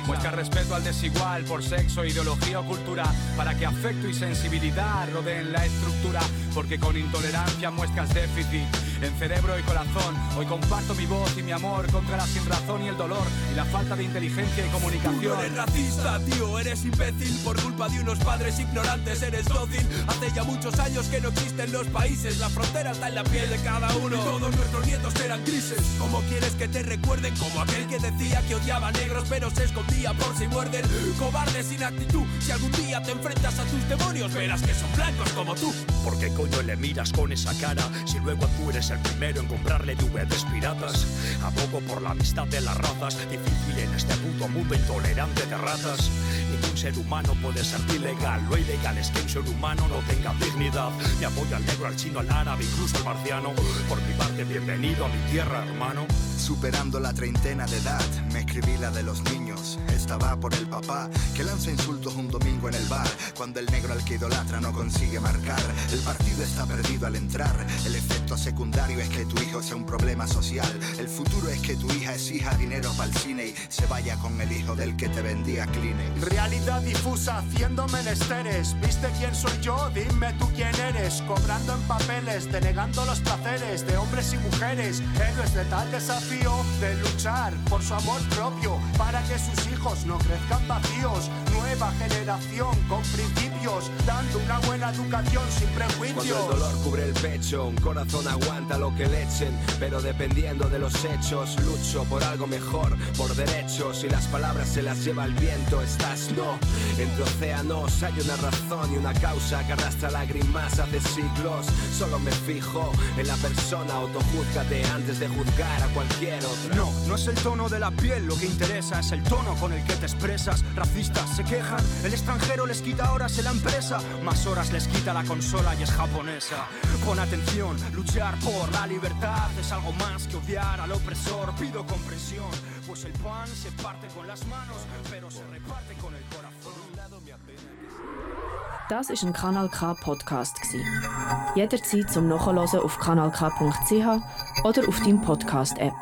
Muestra respeto al desigual por sexo, ideología o cultura, para que afecto y sensibilidad rodeen la estructura, porque con intolerancia muestras déficit en cerebro y corazón. Hoy comparto mi voz y mi amor contra la sinrazón y el dolor y la falta de inteligencia y comunicación. Tú no eres racista, tío, eres imbécil por culpa de unos padres ignorantes, eres dócil. Hace ya muchos años que no existen los países, la frontera está en la piel de cada uno. Y todos nuestros nietos eran grises. ¿Cómo quieres que te recuerden? Como aquel que decía que odiaba a negros, pero se escondía por si muerden. Cobarde sin actitud, si algún día te enfrentas a tus demonios, verás que son blancos como tú. ¿Por qué coño le miras con esa cara si luego tú eres el primero en comprarle DVDs piratas? Abogo por la amistad de las razas, difícil en este puto mundo intolerante de ratas. Ningún ser humano puede ser ilegal, lo ilegal es que un ser humano no tenga dignidad. Me apoyo al negro, al chino, al árabe, incluso al marciano. Por mi parte, bienvenido a mi tierra, hermano. Superando la treintena de edad, me escribí la de los niños. Esta va por el papá que lanza insultos un domingo en el bar. Cuando el negro al que idolatra no consigue marcar, el partido está perdido al entrar. El efecto secundario es que tu hijo sea un problema social. El futuro es que tu hija exija dinero para el cine y se vaya con el hijo del que te vendía Kleenex. Realidad difusa haciendo menesteres. ¿Viste quién soy yo? Dime tú quién eres. Cobrando en papeles, denegando los placeres de hombres y mujeres. Héroes de tal desafío de luchar por su amor propio para que sus hijos no crezcan vacíos. Nueva generación con principios, dando una buena educación sin prejuicios. Cuando el dolor cubre el pecho, un corazón aguanta lo que le echen, pero dependiendo de los hechos, lucho por algo mejor, por derechos y las palabras se las lleva el viento. Estás no, entre océanos hay una razón y una causa que arrastra lágrimas hace siglos. Solo me fijo en la persona, autojúzgate antes de juzgar a cualquier otro. No, no es el tono de la piel lo que interesa, es el tono con el que te expresas. Racistas se quejan, el extranjero les quita horas en la empresa, más horas les quita la consola y es japonesa. Pon atención, luchar por la libertad es algo más que odiar al opresor. Pido comprensión, pues el pan se parte con las manos, pero se reparte con el corazón. Das ist ein Kanal K Podcast. Jederzeit zum Nachhören auf kanalk.ch oder auf deinem Podcast App.